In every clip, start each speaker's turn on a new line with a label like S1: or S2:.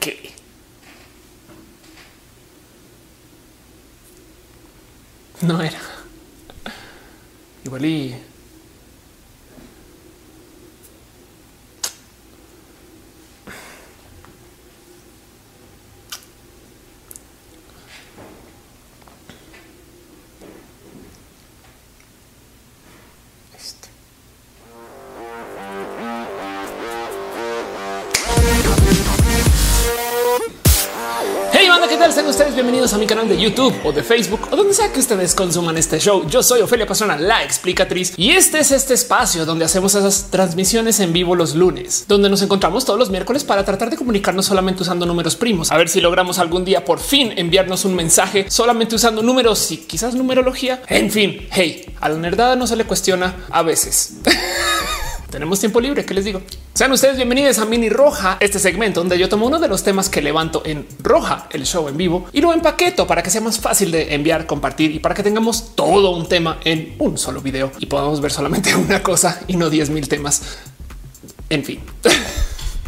S1: ¿Qué? No era. Igual y de YouTube o de Facebook o donde sea que ustedes consuman este show. Yo soy Ofelia Pastrana, la explicatriz, y este es este espacio donde hacemos esas transmisiones en vivo los lunes, donde nos encontramos todos los miércoles para tratar de comunicarnos solamente usando números primos. A ver si logramos algún día por fin enviarnos un mensaje solamente usando números y quizás numerología. En fin, hey, a la nerdada no se le cuestiona a veces. Tenemos tiempo libre. ¿Qué les digo? Sean ustedes bienvenidos a Mini Roja, este segmento donde yo tomo uno de los temas que levanto en Roja, el show en vivo, y lo empaqueto para que sea más fácil de enviar, compartir y para que tengamos todo un tema en un solo video y podamos ver solamente una cosa y no 10 mil temas. En fin.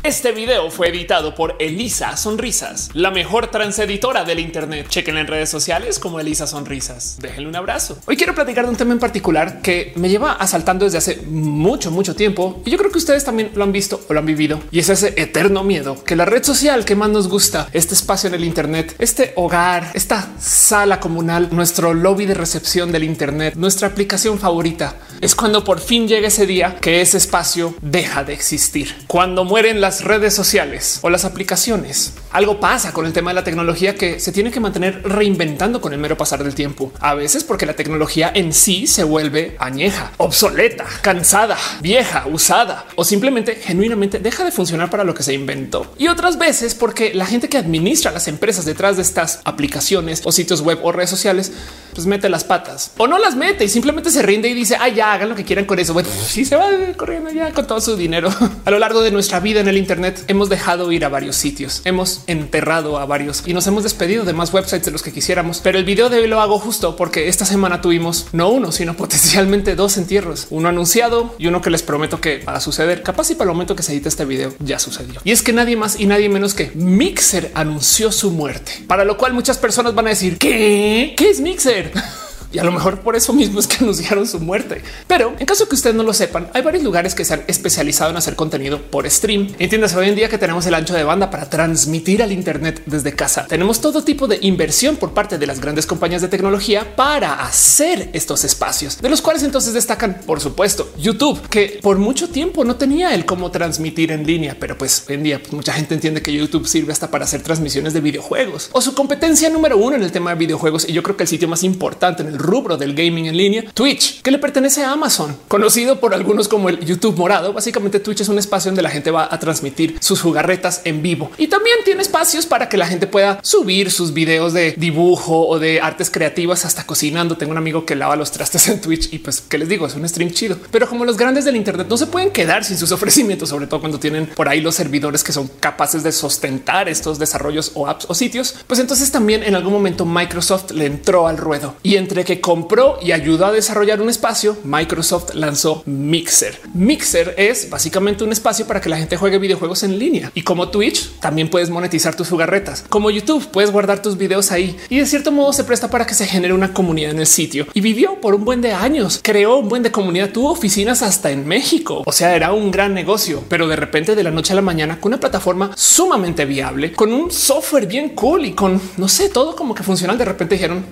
S1: Este video fue editado por Elisa Sonrisas, la mejor transeditora del Internet. Chequen en redes sociales como Elisa Sonrisas. Déjenle un abrazo. Hoy quiero platicar de un tema en particular que me lleva asaltando desde hace mucho, mucho tiempo. Y yo creo que ustedes también lo han visto o lo han vivido. Y es ese eterno miedo que la red social que más nos gusta, este espacio en el Internet, este hogar, esta sala comunal, nuestro lobby de recepción del Internet, nuestra aplicación favorita, es cuando por fin llega ese día que ese espacio deja de existir. Cuando mueren las redes sociales o las aplicaciones. Algo pasa con el tema de la tecnología que se tiene que mantener reinventando con el mero pasar del tiempo. A veces porque la tecnología en sí se vuelve añeja, obsoleta, cansada, vieja, usada o simplemente genuinamente deja de funcionar para lo que se inventó. Y otras veces porque la gente que administra las empresas detrás de estas aplicaciones o sitios web o redes sociales, pues mete las patas o no las mete y simplemente se rinde y dice, ya hagan lo que quieran con eso. Bueno, si se va corriendo ya con todo su dinero a lo largo de nuestra vida en el Internet hemos dejado ir a varios sitios, hemos enterrado a varios y nos hemos despedido de más websites de los que quisiéramos. Pero el video de hoy lo hago justo porque esta semana tuvimos no uno, sino potencialmente dos entierros, uno anunciado y uno que les prometo que va a suceder. Capaz y para el momento que se edita este video ya sucedió. Y es que nadie más y nadie menos que Mixer anunció su muerte, para lo cual muchas personas van a decir ¿qué? ¿Qué es Mixer? y a lo mejor por eso mismo es que anunciaron su muerte. Pero en caso que ustedes no lo sepan, hay varios lugares que se han especializado en hacer contenido por stream. Entiendas hoy en día que tenemos el ancho de banda para transmitir al Internet desde casa. Tenemos todo tipo de inversión por parte de las grandes compañías de tecnología para hacer estos espacios, de los cuales entonces destacan, por supuesto, YouTube, que por mucho tiempo no tenía el cómo transmitir en línea, pero pues hoy en día pues, mucha gente entiende que YouTube sirve hasta para hacer transmisiones de videojuegos o su competencia número uno en el tema de videojuegos. Y yo creo que el sitio más importante en el rubro del gaming en línea, Twitch, que le pertenece a Amazon, conocido por algunos como el YouTube morado. Básicamente Twitch es un espacio donde la gente va a transmitir sus jugarretas en vivo y también tiene espacios para que la gente pueda subir sus videos de dibujo o de artes creativas hasta cocinando. Tengo un amigo que lava los trastes en Twitch y pues qué les digo, es un stream chido, pero como los grandes del Internet no se pueden quedar sin sus ofrecimientos, sobre todo cuando tienen por ahí los servidores que son capaces de sostentar estos desarrollos o apps o sitios, pues entonces también en algún momento Microsoft le entró al ruedo y entre que compró y ayudó a desarrollar un espacio, Microsoft lanzó Mixer. Mixer es básicamente un espacio para que la gente juegue videojuegos en línea y como Twitch también puedes monetizar tus jugarretas. Como YouTube puedes guardar tus videos ahí y de cierto modo se presta para que se genere una comunidad en el sitio y vivió por un buen de años. Creó un buen de comunidad, tuvo oficinas hasta en México. O sea, era un gran negocio, pero de repente de la noche a la mañana con una plataforma sumamente viable, con un software bien cool y con no sé, todo como que funcional. De repente dijeron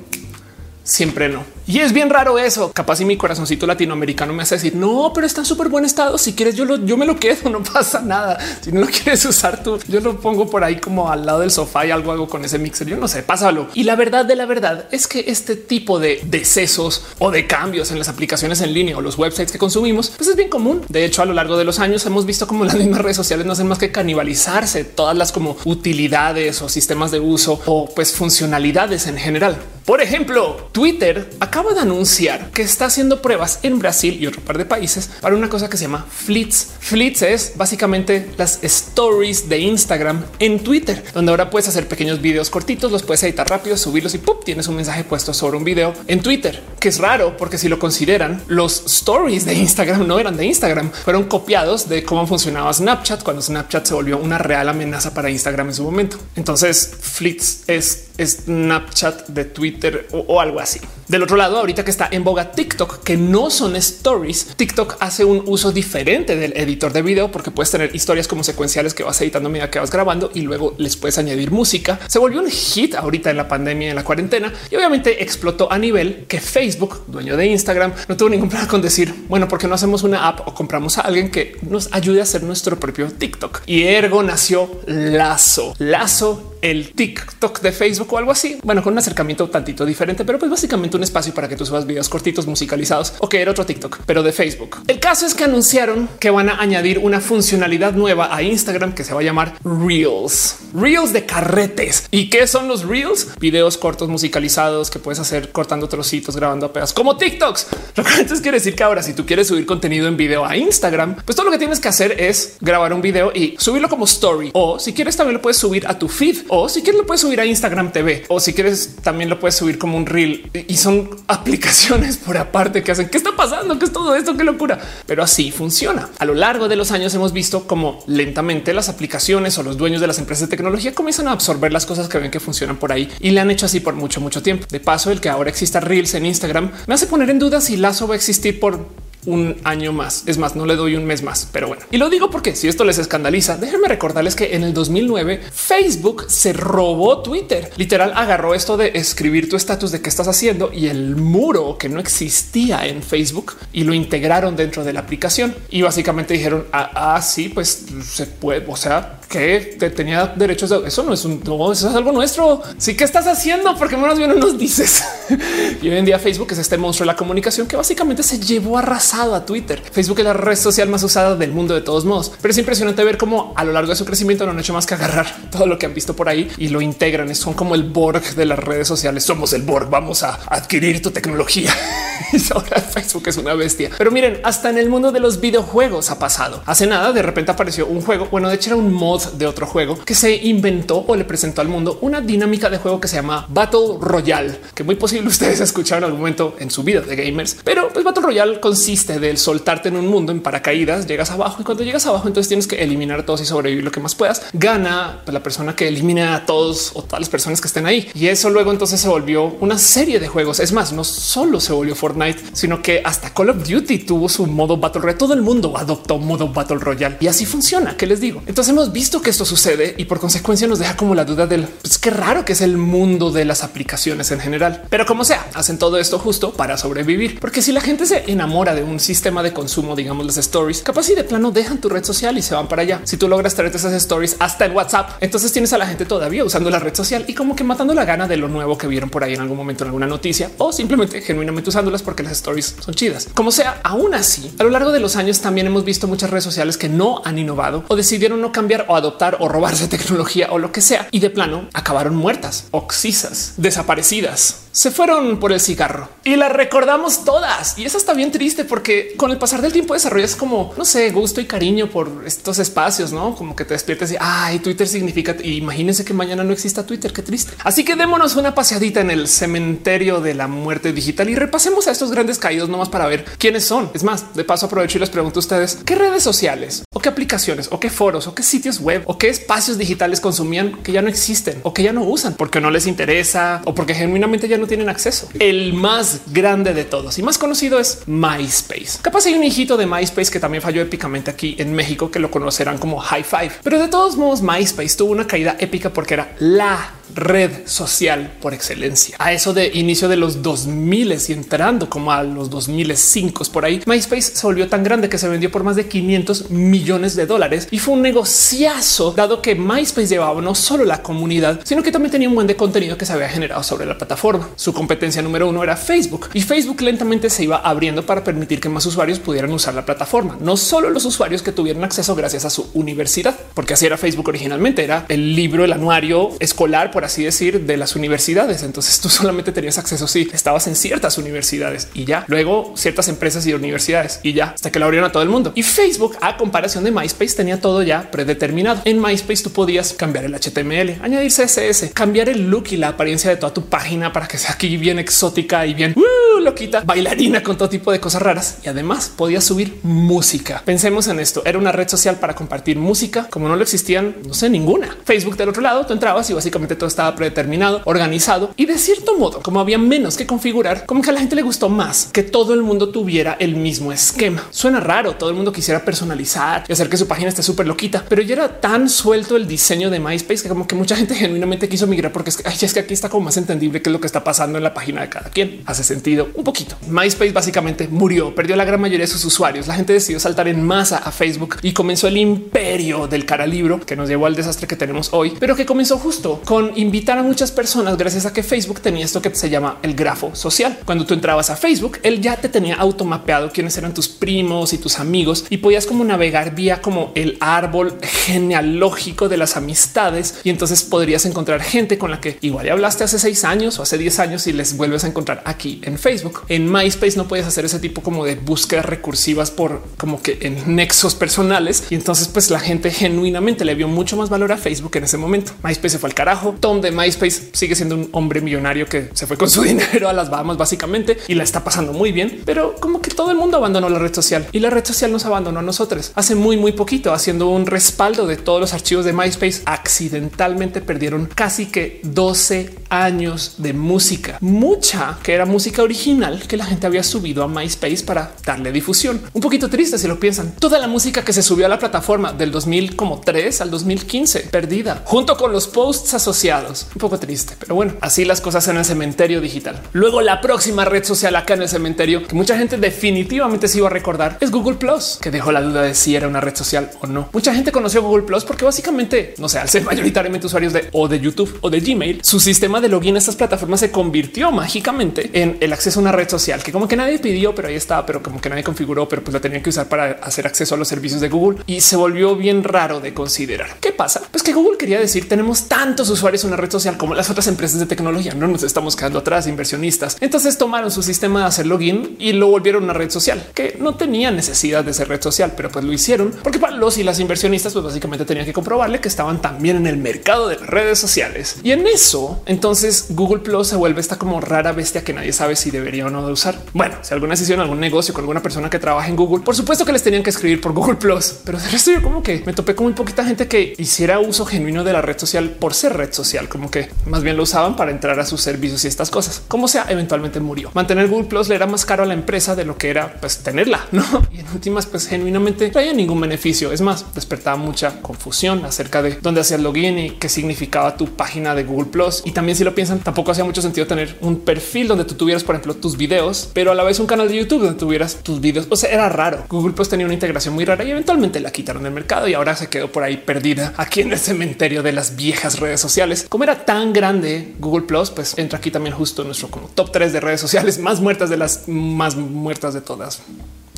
S1: siempre no. Y es bien raro eso. Capaz y mi corazoncito latinoamericano me hace decir no, pero está en súper buen estado. Si quieres, yo lo, yo me lo quedo, no pasa nada. Si no lo quieres usar tú, yo lo pongo por ahí como al lado del sofá y algo hago con ese mixer. Yo no sé, pásalo. Y la verdad de la verdad es que este tipo de decesos o de cambios en las aplicaciones en línea o los websites que consumimos, pues es bien común. De hecho, a lo largo de los años hemos visto como las mismas redes sociales no hacen más que canibalizarse todas las como utilidades o sistemas de uso o pues funcionalidades en general. Por ejemplo, Twitter acaba de anunciar que está haciendo pruebas en Brasil y otro par de países para una cosa que se llama Flits. Flits es básicamente las stories de Instagram en Twitter, donde ahora puedes hacer pequeños videos cortitos, los puedes editar rápido, subirlos y ¡pum! tienes un mensaje puesto sobre un video en Twitter, que es raro porque si lo consideran, los stories de Instagram no eran de Instagram, fueron copiados de cómo funcionaba Snapchat cuando Snapchat se volvió una real amenaza para Instagram en su momento. Entonces, Flits es Snapchat de Twitter o, algo así. Del otro lado, ahorita que está en boga TikTok, que no son stories, TikTok hace un uso diferente del editor de video porque puedes tener historias como secuenciales que vas editando medida que vas grabando y luego les puedes añadir música. Se volvió un hit ahorita en la pandemia, en la cuarentena y obviamente explotó a nivel que Facebook, dueño de Instagram, no tuvo ningún problema con decir, bueno, porque no hacemos una app o compramos a alguien que nos ayude a hacer nuestro propio TikTok. Y ergo nació Lazo. Lazo el TikTok de Facebook o algo así. Bueno, con un acercamiento tantito diferente, pero pues básicamente un espacio para que tú subas videos cortitos musicalizados o que era otro TikTok, pero de Facebook. El caso es que anunciaron que van a añadir una funcionalidad nueva a Instagram que se va a llamar Reels. Reels de carretes. ¿Y qué son los Reels? Videos cortos musicalizados que puedes hacer cortando trocitos, grabando a pedazos como TikToks. Lo que antes quiere decir que ahora si tú quieres subir contenido en video a Instagram, pues todo lo que tienes que hacer es grabar un video y subirlo como story o si quieres también lo puedes subir a tu feed o si quieres lo puedes subir a Instagram TV o si quieres también lo puedes subir como un reel. Y son aplicaciones por aparte que hacen qué está pasando, qué es todo esto, qué locura, pero así funciona. A lo largo de los años hemos visto como lentamente las aplicaciones o los dueños de las empresas de tecnología comienzan a absorber las cosas que ven que funcionan por ahí y le han hecho así por mucho, mucho tiempo. De paso, el que ahora exista reels en Instagram me hace poner en duda si Lazo va a existir por un año más. Es más, no le doy un mes más, pero bueno. Y lo digo porque si esto les escandaliza, déjenme recordarles que en el 2009 Facebook se robó Twitter. Literal agarró esto de escribir tu estatus de qué estás haciendo y el muro que no existía en Facebook y lo integraron dentro de la aplicación. Y básicamente dijeron, ah, ah sí, pues se puede, o sea, que tenía derechos de eso no es un no, eso es algo nuestro. Sí, ¿qué estás haciendo? Porque menos bien no nos dices. y hoy en día Facebook es este monstruo de la comunicación que básicamente se llevó a Twitter. Facebook es la red social más usada del mundo de todos modos, pero es impresionante ver cómo a lo largo de su crecimiento no han hecho más que agarrar todo lo que han visto por ahí y lo integran. Son como el Borg de las redes sociales. Somos el Borg. Vamos a adquirir tu tecnología. Ahora Facebook es una bestia. Pero miren, hasta en el mundo de los videojuegos ha pasado. Hace nada, de repente apareció un juego. Bueno, de hecho era un mod de otro juego que se inventó o le presentó al mundo una dinámica de juego que se llama Battle Royale, que muy posible ustedes escucharon en algún momento en su vida de gamers. Pero pues Battle Royale consiste del soltarte en un mundo en paracaídas, llegas abajo y cuando llegas abajo entonces tienes que eliminar todos y sobrevivir lo que más puedas. Gana la persona que elimina a todos o todas las personas que estén ahí. Y eso luego entonces se volvió una serie de juegos. Es más, no solo se volvió Fortnite, sino que hasta Call of Duty tuvo su modo Battle Royale. Todo el mundo adoptó modo Battle Royale y así funciona. ¿Qué les digo? Entonces hemos visto que esto sucede y por consecuencia nos deja como la duda del pues qué raro que es el mundo de las aplicaciones en general. Pero como sea, hacen todo esto justo para sobrevivir, porque si la gente se enamora de un sistema de consumo, digamos las stories, capaz y de plano dejan tu red social y se van para allá. Si tú logras traerte esas stories hasta en WhatsApp, entonces tienes a la gente todavía usando la red social y como que matando la gana de lo nuevo que vieron por ahí en algún momento en alguna noticia o simplemente genuinamente usándolas porque las stories son chidas. Como sea, aún así, a lo largo de los años también hemos visto muchas redes sociales que no han innovado o decidieron no cambiar o adoptar o robarse tecnología o lo que sea y de plano acabaron muertas, oxisas, desaparecidas se fueron por el cigarro y la recordamos todas. Y eso está bien triste porque con el pasar del tiempo desarrollas como, no sé, gusto y cariño por estos espacios, no como que te despiertes y ay, Twitter significa. imagínense que mañana no exista Twitter. Qué triste. Así que démonos una paseadita en el cementerio de la muerte digital y repasemos a estos grandes caídos nomás para ver quiénes son. Es más, de paso aprovecho y les pregunto a ustedes qué redes sociales o qué aplicaciones o qué foros o qué sitios web o qué espacios digitales consumían que ya no existen o que ya no usan porque no les interesa o porque genuinamente ya no tienen acceso. El más grande de todos y más conocido es MySpace. Capaz hay un hijito de MySpace que también falló épicamente aquí en México, que lo conocerán como High Five. Pero de todos modos, MySpace tuvo una caída épica porque era la red social por excelencia. A eso de inicio de los 2000 y entrando como a los 2005 por ahí, MySpace se volvió tan grande que se vendió por más de 500 millones de dólares y fue un negociazo dado que MySpace llevaba no solo la comunidad, sino que también tenía un buen de contenido que se había generado sobre la plataforma. Su competencia número uno era Facebook y Facebook lentamente se iba abriendo para permitir que más usuarios pudieran usar la plataforma, no solo los usuarios que tuvieran acceso gracias a su universidad, porque así era Facebook originalmente, era el libro, el anuario escolar, por así decir, de las universidades. Entonces tú solamente tenías acceso si estabas en ciertas universidades y ya luego ciertas empresas y universidades y ya hasta que lo abrieron a todo el mundo. Y Facebook, a comparación de MySpace, tenía todo ya predeterminado. En MySpace tú podías cambiar el HTML, añadir CSS, cambiar el look y la apariencia de toda tu página para que sea aquí bien exótica y bien uh, loquita, bailarina con todo tipo de cosas raras. Y además podías subir música. Pensemos en esto. Era una red social para compartir música como no lo existían, no sé, ninguna. Facebook del otro lado, tú entrabas y básicamente todo estaba predeterminado, organizado y de cierto modo, como había menos que configurar, como que a la gente le gustó más que todo el mundo tuviera el mismo esquema. Suena raro, todo el mundo quisiera personalizar y hacer que su página esté súper loquita, pero ya era tan suelto el diseño de MySpace que como que mucha gente genuinamente quiso migrar porque es que, es que aquí está como más entendible qué es lo que está pasando en la página de cada quien. Hace sentido un poquito. MySpace básicamente murió, perdió la gran mayoría de sus usuarios. La gente decidió saltar en masa a Facebook y comenzó el imperio del cara libro que nos llevó al desastre que tenemos hoy, pero que comenzó justo con invitar a muchas personas gracias a que Facebook tenía esto que se llama el grafo social. Cuando tú entrabas a Facebook, él ya te tenía automapeado quiénes eran tus primos y tus amigos y podías como navegar vía como el árbol genealógico de las amistades y entonces podrías encontrar gente con la que igual ya hablaste hace seis años o hace diez años y les vuelves a encontrar aquí en Facebook. En MySpace no puedes hacer ese tipo como de búsquedas recursivas por como que en nexos personales y entonces pues la gente genuinamente le vio mucho más valor a Facebook en ese momento. MySpace se fue al carajo. Tom de MySpace sigue siendo un hombre millonario que se fue con su dinero a las Bahamas básicamente y la está pasando muy bien, pero como que todo el mundo abandonó la red social y la red social nos abandonó a nosotros hace muy, muy poquito, haciendo un respaldo de todos los archivos de MySpace. Accidentalmente perdieron casi que 12 años de música, mucha que era música original que la gente había subido a MySpace para darle difusión. Un poquito triste si lo piensan. Toda la música que se subió a la plataforma del 2003 al 2015 perdida junto con los posts asociados. Un poco triste, pero bueno, así las cosas en el cementerio digital. Luego la próxima red social acá en el cementerio que mucha gente definitivamente se iba a recordar es Google Plus, que dejó la duda de si era una red social o no. Mucha gente conoció Google Plus porque básicamente, no sé, al ser mayoritariamente usuarios de o de YouTube o de Gmail, su sistema de login a estas plataformas se convirtió mágicamente en el acceso a una red social que como que nadie pidió, pero ahí estaba, pero como que nadie configuró, pero pues la tenían que usar para hacer acceso a los servicios de Google y se volvió bien raro de considerar. ¿Qué pasa? Pues que Google quería decir tenemos tantos usuarios una red social como las otras empresas de tecnología. No nos estamos quedando atrás, inversionistas. Entonces tomaron su sistema de hacer login y lo volvieron una red social que no tenía necesidad de ser red social, pero pues lo hicieron porque para los y las inversionistas, pues básicamente tenían que comprobarle que estaban también en el mercado de redes sociales. Y en eso, entonces Google Plus se vuelve esta como rara bestia que nadie sabe si debería o no de usar. Bueno, si alguna decisión, algún negocio con alguna persona que trabaja en Google, por supuesto que les tenían que escribir por Google Plus, pero de resto yo como que me topé con muy poquita gente que hiciera uso genuino de la red social por ser red social, como que más bien lo usaban para entrar a sus servicios y estas cosas. Como sea, eventualmente murió. Mantener Google Plus le era más caro a la empresa de lo que era pues tenerla, no? Y en últimas, pues genuinamente traía ningún beneficio. Es más, despertaba mucha confusión acerca de dónde hacía el login y qué significaba tu página de Google Plus. Y también si lo piensan, tampoco hacía mucho sentido tener un perfil donde tú tuvieras, por ejemplo, tus videos, pero a la vez un canal de YouTube donde tuvieras tus videos. O sea, era raro. Google Plus tenía una integración muy rara y eventualmente la quitaron del mercado y ahora se quedó por ahí perdida aquí en el cementerio de las viejas redes sociales. Como era tan grande Google Plus, pues entra aquí también justo nuestro top 3 de redes sociales más muertas de las más muertas de todas.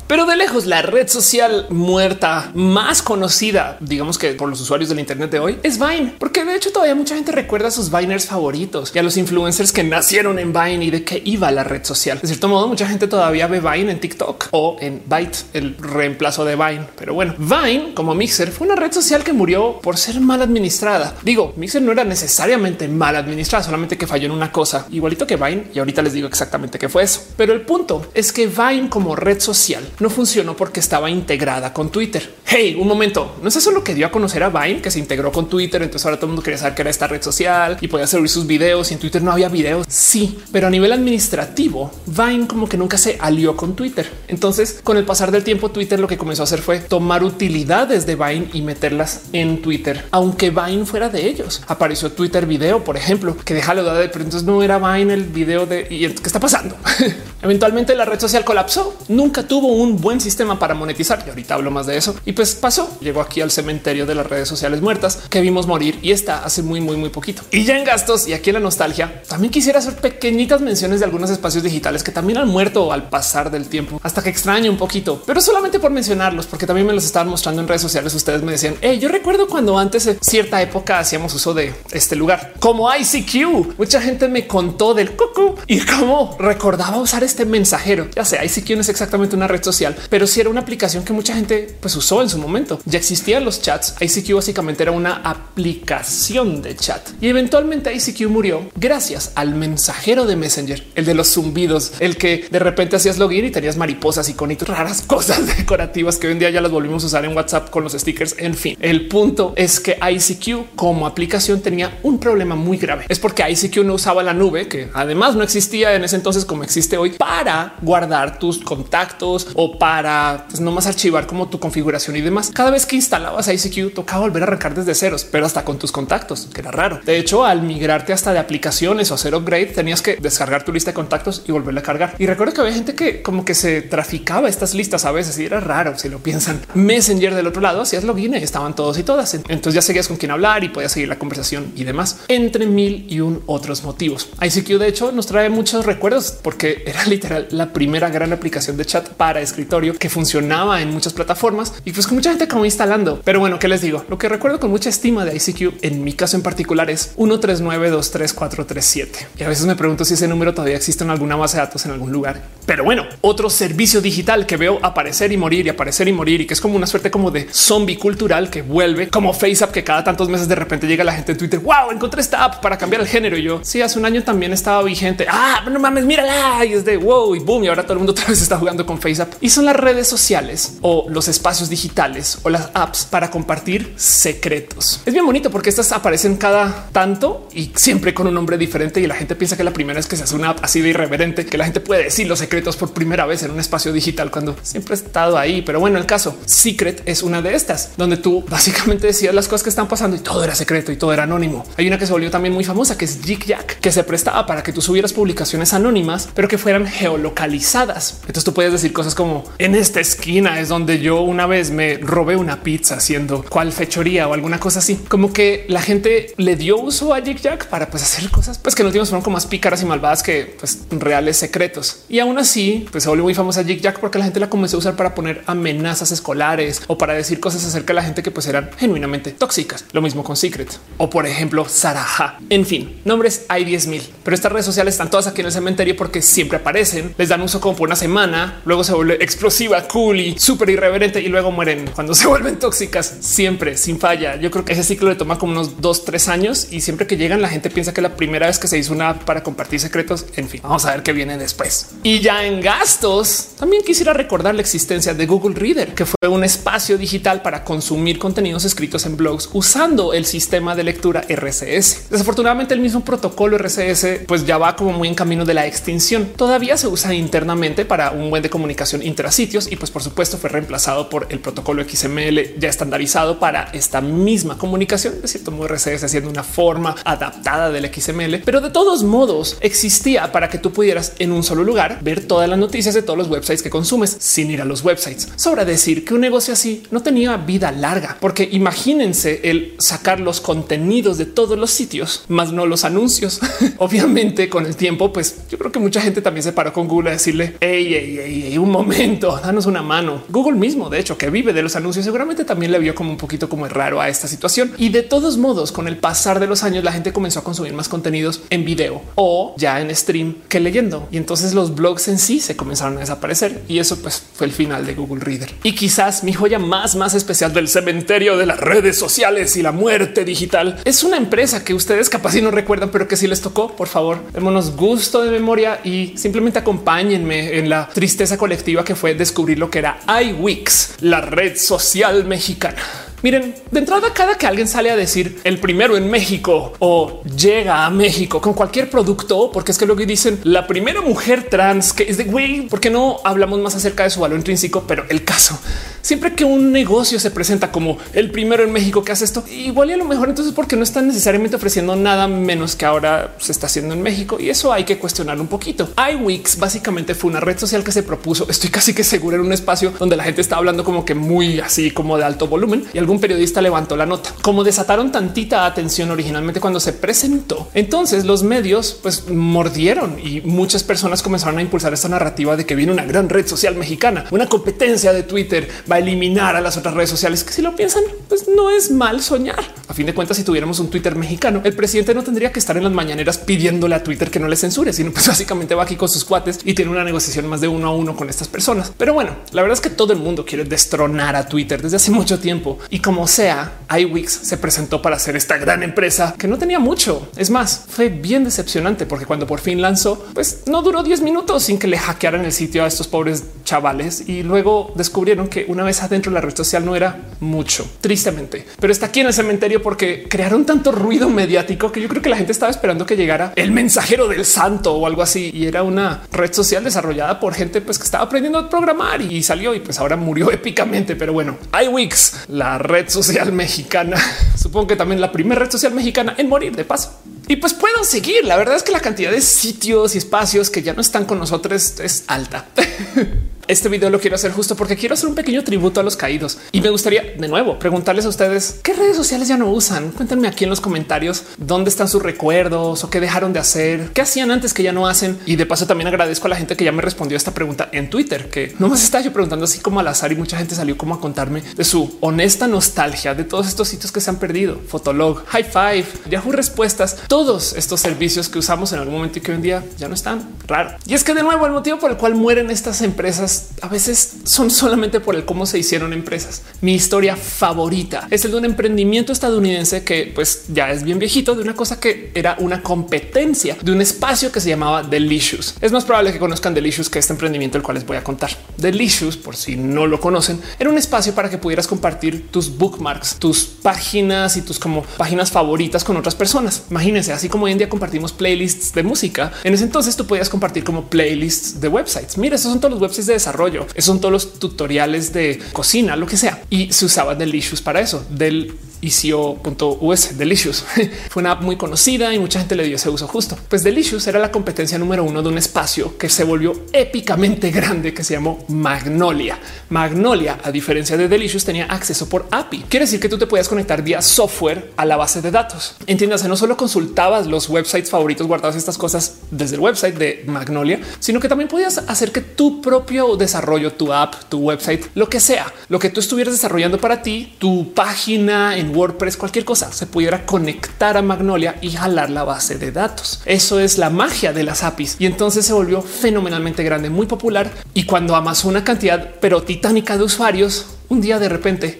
S1: Pero de lejos, la red social muerta más conocida, digamos que por los usuarios del Internet de hoy, es Vine, porque de hecho todavía mucha gente recuerda a sus Viners favoritos y a los influencers que nacieron en Vine y de qué iba la red social. De cierto modo, mucha gente todavía ve Vine en TikTok o en Byte, el reemplazo de Vine. Pero bueno, Vine como Mixer fue una red social que murió por ser mal administrada. Digo, Mixer no era necesariamente mal administrada, solamente que falló en una cosa, igualito que Vine. Y ahorita les digo exactamente qué fue eso. Pero el punto es que Vine como red social no funcionó porque estaba integrada con Twitter. Hey, un momento, no es eso lo que dio a conocer a Vine, que se integró con Twitter. Entonces ahora todo el mundo quería saber que era esta red social y podía subir sus videos y en Twitter no había videos. Sí, pero a nivel administrativo, Vine como que nunca se alió con Twitter. Entonces, con el pasar del tiempo, Twitter lo que comenzó a hacer fue tomar utilidades de Vine y meterlas en Twitter, aunque Vine fuera de ellos. Apareció Twitter video, por ejemplo, que deja la duda de, pero entonces no era Vine el video de y qué está pasando. Eventualmente la red social colapsó. Nunca tuvo un buen sistema para monetizar. Y ahorita hablo más de eso. Y pues pasó, llegó aquí al cementerio de las redes sociales muertas que vimos morir y está hace muy, muy, muy poquito. Y ya en gastos y aquí en la nostalgia, también quisiera hacer pequeñitas menciones de algunos espacios digitales que también han muerto al pasar del tiempo, hasta que extraño un poquito, pero solamente por mencionarlos, porque también me los estaban mostrando en redes sociales. Ustedes me decían, hey, yo recuerdo cuando antes de cierta época hacíamos uso de este lugar como ICQ. Mucha gente me contó del cucu y cómo recordaba usar este mensajero. Ya sé, ICQ no es exactamente una red social, pero sí era una aplicación que mucha gente pues usó en su momento. Ya existían los chats. ICQ básicamente era una aplicación de chat y eventualmente ICQ murió gracias al mensajero de Messenger, el de los zumbidos, el que de repente hacías login y tenías mariposas, iconitos, raras cosas decorativas que hoy en día ya las volvimos a usar en WhatsApp con los stickers. En fin, el punto es que ICQ como aplicación tenía un problema muy grave. Es porque ICQ no usaba la nube, que además no existía en ese entonces como existe hoy, para guardar tus contactos para pues, no más archivar como tu configuración y demás. Cada vez que instalabas ICQ tocaba volver a arrancar desde ceros, pero hasta con tus contactos, que era raro. De hecho, al migrarte hasta de aplicaciones o hacer upgrade, tenías que descargar tu lista de contactos y volverla a cargar. Y recuerdo que había gente que como que se traficaba estas listas a veces y era raro si lo piensan. Messenger del otro lado hacías login y estaban todos y todas. Entonces ya seguías con quién hablar y podías seguir la conversación y demás, entre mil y un otros motivos. ICQ de hecho nos trae muchos recuerdos porque era literal la primera gran aplicación de chat para escritorio que funcionaba en muchas plataformas y pues con mucha gente como instalando. Pero bueno, ¿qué les digo? Lo que recuerdo con mucha estima de ICQ en mi caso en particular es 139233437. Y a veces me pregunto si ese número todavía existe en alguna base de datos en algún lugar. Pero bueno, otro servicio digital que veo aparecer y morir y aparecer y morir y que es como una suerte como de zombie cultural que vuelve como FaceApp que cada tantos meses de repente llega la gente en Twitter. Wow, encontré esta app para cambiar el género. Y yo sí, hace un año también estaba vigente. Ah, no mames, mírala. Y es de wow y boom. Y ahora todo el mundo otra vez está jugando con FaceApp y son las redes sociales o los espacios digitales o las apps para compartir secretos. Es bien bonito porque estas aparecen cada tanto y siempre con un nombre diferente. Y la gente piensa que la primera es que se hace una app así de irreverente que la gente puede decir los secretos por primera vez en un espacio digital cuando siempre ha estado ahí. Pero bueno, el caso Secret es una de estas donde tú básicamente decías las cosas que están pasando y todo era secreto y todo era anónimo. Hay una que se volvió también muy famosa que es Jig Jack, que se prestaba para que tú subieras publicaciones anónimas, pero que fueran geolocalizadas. Entonces tú puedes decir cosas como en esta esquina es donde yo una vez me robé una pizza haciendo cual fechoría o alguna cosa así. Como que la gente le dio uso a Jig Jack para pues, hacer cosas pues que no últimos fueron como más pícaras y malvadas que pues, reales secretos. Y aún así, pues se volvió muy famosa Jig Jack porque la gente la comenzó a usar para poner amenazas escolares o para decir cosas acerca de la gente que pues eran genuinamente tóxicas. Lo mismo con Secret o por ejemplo Saraha. En fin, nombres hay 10 mil, pero estas redes sociales están todas aquí en el cementerio porque siempre aparecen, les dan uso como por una semana, luego se vuelve explosiva, cool y súper irreverente y luego mueren cuando se vuelven tóxicas siempre sin falla. Yo creo que ese ciclo le toma como unos dos, tres años y siempre que llegan la gente piensa que la primera vez que se hizo una app para compartir secretos. En fin, vamos a ver qué viene después. Y ya en gastos, también quisiera recordar la existencia de Google Reader, que fue un espacio digital para consumir contenidos escritos en blogs usando el sistema de lectura RCS. Desafortunadamente el mismo protocolo RCS pues ya va como muy en camino de la extinción. Todavía se usa internamente para un buen de comunicación intrasitios y pues por supuesto fue reemplazado por el protocolo XML ya estandarizado para esta misma comunicación. De cierto modo RCS haciendo una forma adaptada del XML, pero de todos modos existía para que tú pudieras en un solo lugar ver todas las noticias de todos los websites que consumes sin ir a los websites. Sobra decir que un negocio así no tenía vida larga, porque imagínense el sacar los contenidos de todos los sitios, más no los anuncios. Obviamente con el tiempo, pues yo creo que mucha gente también se paró con Google a decirle, hey, hey, hey, un momento, danos una mano. Google mismo, de hecho, que vive de los anuncios, seguramente también le vio como un poquito como raro a esta situación. Y de todos modos, con el pasar de los años, la gente comenzó a consumir más contenidos en video o ya en stream que leyendo. Y entonces los blogs en sí se comenzaron a desaparecer y eso pues fue el final de Google Reader. Y quizás mi joya más, más especial del cementerio de las redes sociales y la muerte digital es una empresa que ustedes capaz y no recuerdan, pero que si les tocó, por favor, démonos gusto de memoria y simplemente acompáñenme en la tristeza colectiva que fue descubrir lo que era iWix, la red social mexicana. Miren, de entrada, cada que alguien sale a decir el primero en México o llega a México con cualquier producto, porque es que que dicen la primera mujer trans que es de güey, porque no hablamos más acerca de su valor intrínseco, pero el caso siempre que un negocio se presenta como el primero en México que hace esto, igual y a lo mejor entonces porque no están necesariamente ofreciendo nada menos que ahora se está haciendo en México y eso hay que cuestionar un poquito. iWix básicamente fue una red social que se propuso. Estoy casi que seguro en un espacio donde la gente está hablando como que muy así como de alto volumen y algún periodista levantó la nota. Como desataron tantita atención originalmente cuando se presentó, entonces los medios pues mordieron y muchas personas comenzaron a impulsar esta narrativa de que viene una gran red social mexicana, una competencia de Twitter va a eliminar a las otras redes sociales que si lo piensan, pues no es mal soñar. A fin de cuentas, si tuviéramos un Twitter mexicano, el presidente no tendría que estar en las mañaneras pidiéndole a Twitter que no le censure, sino pues básicamente va aquí con sus cuates y tiene una negociación más de uno a uno con estas personas. Pero bueno, la verdad es que todo el mundo quiere destronar a Twitter desde hace mucho tiempo y como sea, iWix se presentó para ser esta gran empresa que no tenía mucho. Es más, fue bien decepcionante porque cuando por fin lanzó, pues no duró 10 minutos sin que le hackearan el sitio a estos pobres chavales y luego descubrieron que una vez adentro la red social no era mucho, tristemente, pero está aquí en el cementerio porque crearon tanto ruido mediático que yo creo que la gente estaba esperando que llegara el mensajero del santo o algo así. Y era una red social desarrollada por gente pues, que estaba aprendiendo a programar y salió y pues ahora murió épicamente. Pero bueno, iWix, la red social mexicana, supongo que también la primera red social mexicana en morir de paso. Y pues puedo seguir. La verdad es que la cantidad de sitios y espacios que ya no están con nosotros es alta. Este video lo quiero hacer justo porque quiero hacer un pequeño tributo a los caídos y me gustaría de nuevo preguntarles a ustedes qué redes sociales ya no usan. Cuéntenme aquí en los comentarios dónde están sus recuerdos o qué dejaron de hacer, qué hacían antes que ya no hacen. Y de paso también agradezco a la gente que ya me respondió esta pregunta en Twitter, que no más estaba yo preguntando así como al azar y mucha gente salió como a contarme de su honesta nostalgia de todos estos sitios que se han perdido. Fotolog, High Five, Yahoo Respuestas, todos estos servicios que usamos en algún momento y que hoy en día ya no están. Raro. Y es que de nuevo el motivo por el cual mueren estas empresas a veces son solamente por el cómo se hicieron empresas. Mi historia favorita es el de un emprendimiento estadounidense que pues ya es bien viejito de una cosa que era una competencia de un espacio que se llamaba Delicious. Es más probable que conozcan Delicious que este emprendimiento el cual les voy a contar. Delicious, por si no lo conocen, era un espacio para que pudieras compartir tus bookmarks, tus páginas y tus como páginas favoritas con otras personas. Imagínense, así como hoy en día compartimos playlists de música, en ese entonces tú podías compartir como playlists de websites. Mira, esos son todos los websites de desarrollo. Esos son todos los tutoriales de cocina, lo que sea. Y se usaba Delicious para eso. Del ICO.us Delicious fue una app muy conocida y mucha gente le dio ese uso justo. Pues Delicious era la competencia número uno de un espacio que se volvió épicamente grande que se llamó Magnolia. Magnolia, a diferencia de Delicious, tenía acceso por API. Quiere decir que tú te podías conectar vía software a la base de datos. Entiéndase, no solo consultabas los websites favoritos guardados estas cosas desde el website de Magnolia, sino que también podías hacer que tu propio desarrollo, tu app, tu website, lo que sea, lo que tú estuvieras desarrollando para ti, tu página en WordPress, cualquier cosa, se pudiera conectar a Magnolia y jalar la base de datos. Eso es la magia de las APIs. Y entonces se volvió fenomenalmente grande, muy popular. Y cuando amasó una cantidad pero titánica de usuarios, un día de repente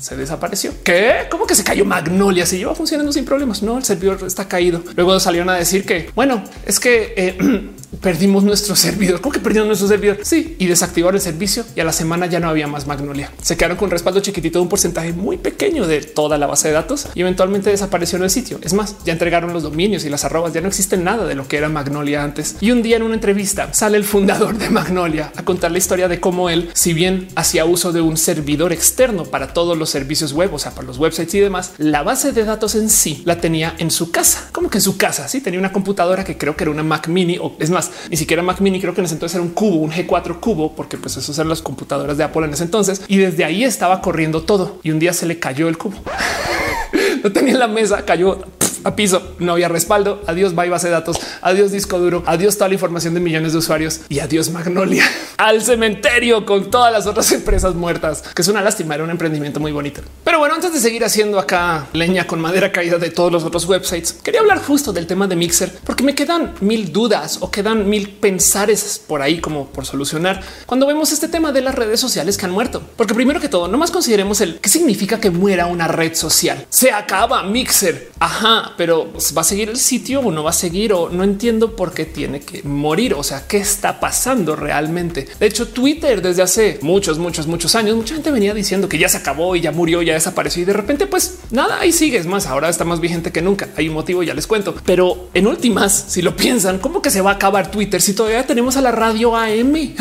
S1: se desapareció. ¿Qué? ¿Cómo que se cayó Magnolia? Se lleva funcionando sin problemas. No, el servidor está caído. Luego salieron a decir que, bueno, es que eh, perdimos nuestro servidor. ¿Cómo que perdimos nuestro servidor? Sí, y desactivaron el servicio y a la semana ya no había más Magnolia. Se quedaron con respaldo chiquitito de un porcentaje muy pequeño de toda la base de datos y eventualmente desapareció en el sitio. Es más, ya entregaron los dominios y las arrobas. Ya no existe nada de lo que era Magnolia antes. Y un día en una entrevista sale el fundador de Magnolia a contar la historia de cómo él, si bien hacía uso de un servidor externo para todos los servicios web, o sea, para los websites y demás, la base de datos en sí la tenía en su casa. Como que en su casa? Sí, tenía una computadora que creo que era una Mac Mini o es más, ni siquiera Mac Mini, creo que en ese entonces era un cubo, un G4 cubo, porque pues esos eran las computadoras de Apple en ese entonces. Y desde ahí estaba corriendo todo y un día se le cayó el cubo. no tenía en la mesa, cayó a piso, no había respaldo. Adiós, bye base de datos. Adiós, disco duro. Adiós, toda la información de millones de usuarios y adiós, Magnolia al cementerio con todas las otras empresas muertas, que es una lástima. Era un emprendimiento muy bonito. Pero bueno, antes de seguir haciendo acá leña con madera caída de todos los otros websites, quería hablar justo del tema de Mixer, porque me quedan mil dudas o quedan mil pensares por ahí como por solucionar cuando vemos este tema de las redes sociales que han muerto. Porque primero que todo, no más consideremos el qué significa que muera una red social. Se acaba Mixer. Ajá, pero va a seguir el sitio o no va a seguir o no entiendo por qué tiene que morir. O sea, qué está pasando realmente. De hecho, Twitter desde hace muchos, muchos, muchos años, mucha gente venía diciendo que ya se acabó y ya murió, ya desapareció y de repente, pues nada, ahí sigue. Es más, ahora está más vigente que nunca. Hay un motivo, ya les cuento. Pero en últimas, si lo piensan, ¿cómo que se va a acabar Twitter si todavía tenemos a la radio AM?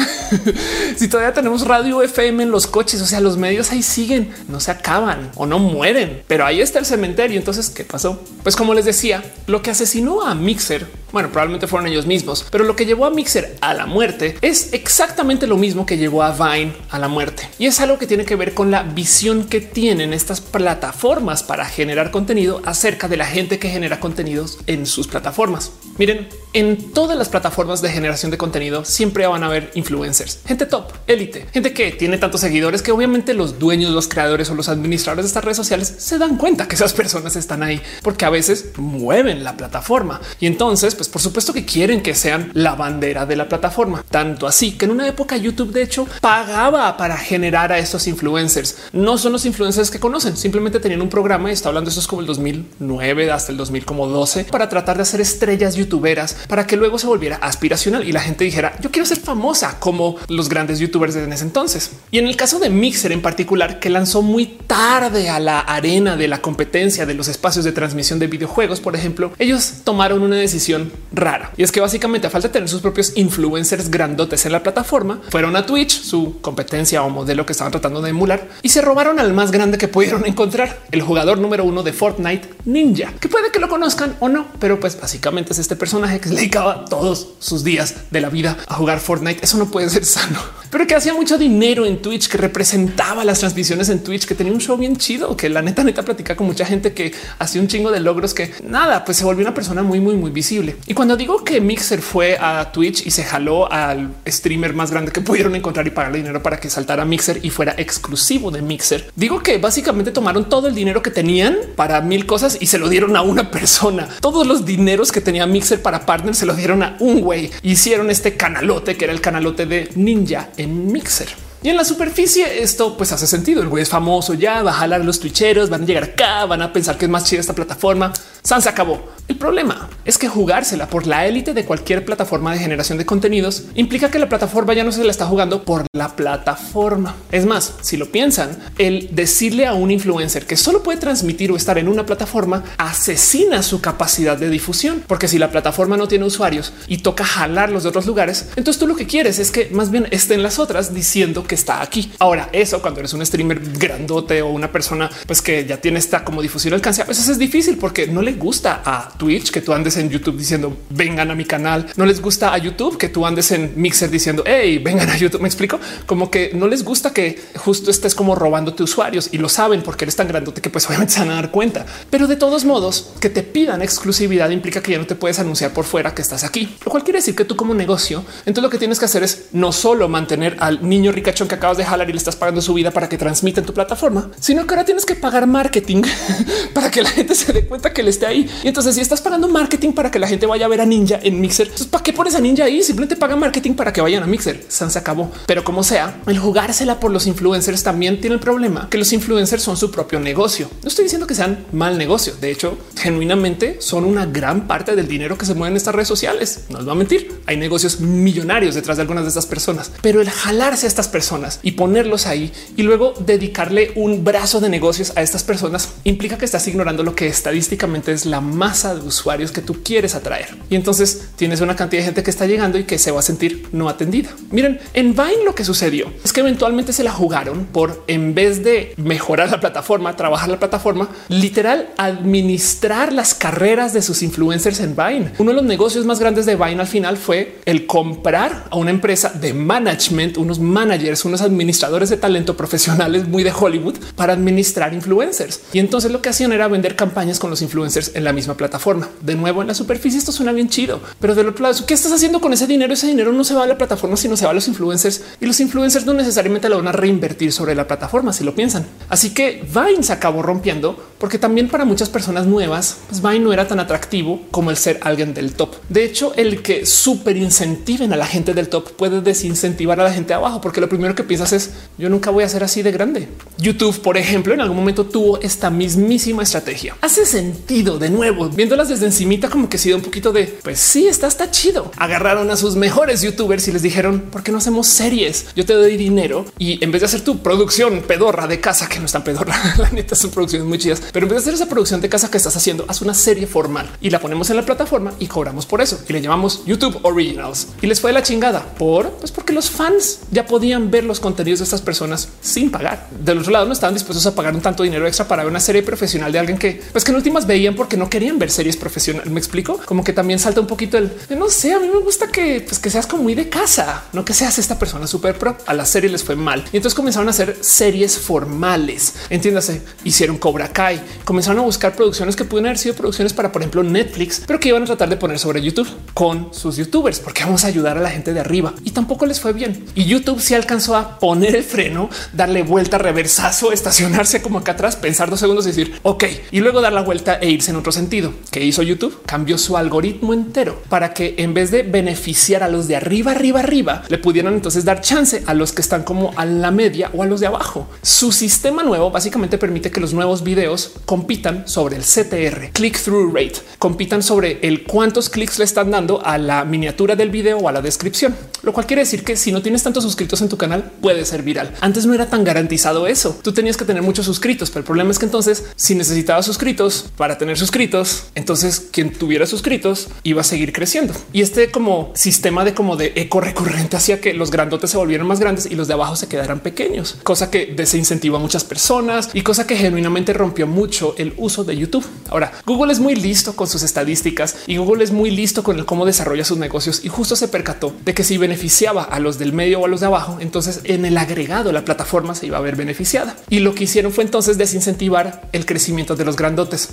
S1: si todavía tenemos radio FM en los coches, o sea, los medios ahí siguen, no se acaban o no mueren, pero ahí está el cementerio. Entonces, ¿qué pasó? Pues como les decía, lo que asesinó a Mixer, bueno, probablemente fueron ellos mismos, pero lo que llevó a Mixer a la muerte es exactamente lo mismo que llevó a Vine a la muerte. Y es algo que tiene que ver con la visión que tienen estas plataformas para generar contenido acerca de la gente que genera contenidos en sus plataformas. Miren, en todas las plataformas de generación de contenido siempre van a haber influencers, gente top, élite, gente que tiene tantos seguidores que obviamente los dueños, los creadores o los administradores de estas redes sociales se dan cuenta que esas personas están ahí porque a veces mueven la plataforma y entonces, pues por supuesto que quieren que sean la bandera de la plataforma. Tanto así que en una época YouTube de hecho pagaba para generar a estos influencers. No son los influencers que conocen, simplemente tenían un programa y está hablando eso es como el 2009 hasta el 2012 para tratar de hacer estrellas youtuberas para que luego se volviera aspiracional y la gente dijera yo quiero ser famosa como los grandes youtubers en ese entonces. Y en el caso de Mixer en particular, que lanzó muy tarde a la arena de la competencia de los espacios de transmisión de videojuegos, por ejemplo, ellos tomaron una decisión rara y es que básicamente a falta de tener sus propios influencers grandotes en la plataforma, fueron a Twitch, su competencia o modelo que estaban tratando de emular y se robaron al más grande que pudieron encontrar, el jugador número uno de Fortnite, Ninja, que puede que lo conozcan o no, pero pues básicamente es este personaje que se dedicaba todos sus días de la vida a jugar Fortnite. Eso no puede ser sano, pero que hacía mucho dinero en Twitch, que representaba las transmisiones en Twitch, que tenía un show bien chido, que la neta neta platica con mucha gente que hacía un chingo de logros que nada, pues se volvió una persona muy, muy, muy visible. Y cuando digo que Mixer fue a Twitch y se jaló al streamer más grande que pudieron encontrar y pagarle dinero para que saltara Mixer y fuera exclusivo de Mixer, digo que básicamente tomaron todo el dinero que tenían para mil cosas y se lo dieron a una persona. Todos los dineros que tenía Mixer para partner se lo dieron a un güey. Hicieron este canalote que era el canalote de Ninja en Mixer. Y en la superficie esto pues hace sentido. El güey es famoso ya, va a jalar los twitcheros, van a llegar acá, van a pensar que es más chida esta plataforma. San se acabó. El problema es que jugársela por la élite de cualquier plataforma de generación de contenidos implica que la plataforma ya no se la está jugando por la plataforma. Es más, si lo piensan, el decirle a un influencer que solo puede transmitir o estar en una plataforma asesina su capacidad de difusión, porque si la plataforma no tiene usuarios y toca jalarlos de otros lugares, entonces tú lo que quieres es que más bien estén las otras diciendo que está aquí. Ahora, eso cuando eres un streamer grandote o una persona pues que ya tiene esta como difusión alcance, a veces es difícil porque no le gusta a Twitch que tú andes en YouTube diciendo vengan a mi canal. No les gusta a YouTube que tú andes en Mixer diciendo hey, vengan a YouTube. Me explico como que no les gusta que justo estés como robándote usuarios y lo saben porque eres tan grandote que pues obviamente se van a dar cuenta. Pero de todos modos, que te pidan exclusividad implica que ya no te puedes anunciar por fuera que estás aquí, lo cual quiere decir que tú como negocio, entonces lo que tienes que hacer es no solo mantener al niño ricachón que acabas de jalar y le estás pagando su vida para que transmita en tu plataforma, sino que ahora tienes que pagar marketing para que la gente se dé cuenta que él esté ahí. Y entonces si estás pagando marketing para que la gente vaya a ver a Ninja en Mixer, entonces ¿para qué pones a Ninja ahí? Simplemente paga marketing para que vayan a Mixer. San se acabó. Pero como sea, el jugársela por los influencers también tiene el problema que los influencers son su propio negocio. No estoy diciendo que sean mal negocio. De hecho, genuinamente son una gran parte del dinero que se mueve en estas redes sociales. No les va a mentir. Hay negocios millonarios detrás de algunas de estas personas, pero el jalarse a estas personas y ponerlos ahí y luego dedicarle un brazo de negocios a estas personas implica que estás ignorando lo que estadísticamente es la masa de usuarios que tú quieres atraer. Y entonces tienes una cantidad de gente que está llegando y que se va a sentir no atendida. Miren, en Vine lo que sucedió es que eventualmente se la jugaron por en vez de mejorar la plataforma, trabajar la plataforma, literal administrar las carreras de sus influencers en Vine. Uno de los negocios más grandes de Vine al final fue el comprar a una empresa de management, unos managers, unos administradores de talento profesionales muy de Hollywood para administrar influencers. Y entonces lo que hacían era vender campañas con los influencers en la misma plataforma. De nuevo en la superficie esto suena bien chido, pero del otro lado, ¿qué estás haciendo con ese dinero? Ese dinero no se va a la plataforma, sino se va a los influencers y los influencers no necesariamente lo van a reinvertir sobre la plataforma si lo piensan. Así que Vine se acabó rompiendo porque también para muchas personas nuevas, pues Vine no era tan atractivo como el ser alguien del top. De hecho, el que súper incentiven a la gente del top puede desincentivar a la gente abajo, porque lo primero que piensas es yo nunca voy a ser así de grande. YouTube, por ejemplo, en algún momento tuvo esta mismísima estrategia. Hace sentido de nuevo, viéndolas desde encimita, como que ha sido un poquito de pues sí, está, está chido. Agarraron a sus mejores youtubers y les dijeron por qué no hacemos series. Yo te doy dinero y en vez de hacer tu producción pedorra de casa, que no están pedorra, la neta son producciones muy chidas, pero en vez de hacer esa producción de casa que estás haciendo, haz una serie formal y la ponemos en la plataforma y cobramos por eso y le llamamos YouTube Originals y les fue la chingada por pues porque los fans ya podían ver los contenidos de estas personas sin pagar. Del otro lado, no estaban dispuestos a pagar un tanto dinero extra para ver una serie profesional de alguien que pues que en últimas veían porque no querían ver series profesionales. Me explico como que también salta un poquito el no sé. A mí me gusta que pues que seas como muy de casa, no que seas esta persona súper pro. A la serie les fue mal y entonces comenzaron a hacer series formales. Entiéndase, hicieron Cobra Kai, comenzaron a buscar producciones que pudieran haber sido producciones para, por ejemplo, Netflix, pero que iban a tratar de poner sobre YouTube con sus youtubers, porque vamos a ayudar a la gente de arriba y tampoco les fue bien. Y YouTube se alcanzó a poner el freno, darle vuelta, reversazo, estacionarse como acá atrás, pensar dos segundos y decir ok, y luego dar la vuelta e irse en otro sentido. ¿Qué hizo YouTube? Cambió su algoritmo entero para que en vez de beneficiar a los de arriba, arriba, arriba, le pudieran entonces dar chance a los que están como a la media o a los de abajo. Su sistema nuevo básicamente permite que los nuevos videos compitan sobre el CTR, click through rate, compitan sobre el cuántos clics le están dando a la miniatura del video o a la descripción, lo cual quiere decir que si no tienes tantos suscritos en tu canal puede ser viral. Antes no era tan garantizado eso. Tú tenías que tener muchos suscritos, pero el problema es que entonces si necesitabas suscritos para tener suscritos, entonces quien tuviera suscritos iba a seguir creciendo. Y este como sistema de como de eco recurrente hacía que los grandotes se volvieran más grandes y los de abajo se quedaran pequeños, cosa que desincentiva a muchas personas y cosa que genuinamente rompió mucho el uso de YouTube. Ahora, Google es muy listo con sus estadísticas y Google es muy listo con el cómo desarrolla sus negocios y justo se percató de que si beneficiaba a los del medio o a los de abajo, entonces en el agregado la plataforma se iba a ver beneficiada. Y lo que hicieron fue entonces desincentivar el crecimiento de los grandotes.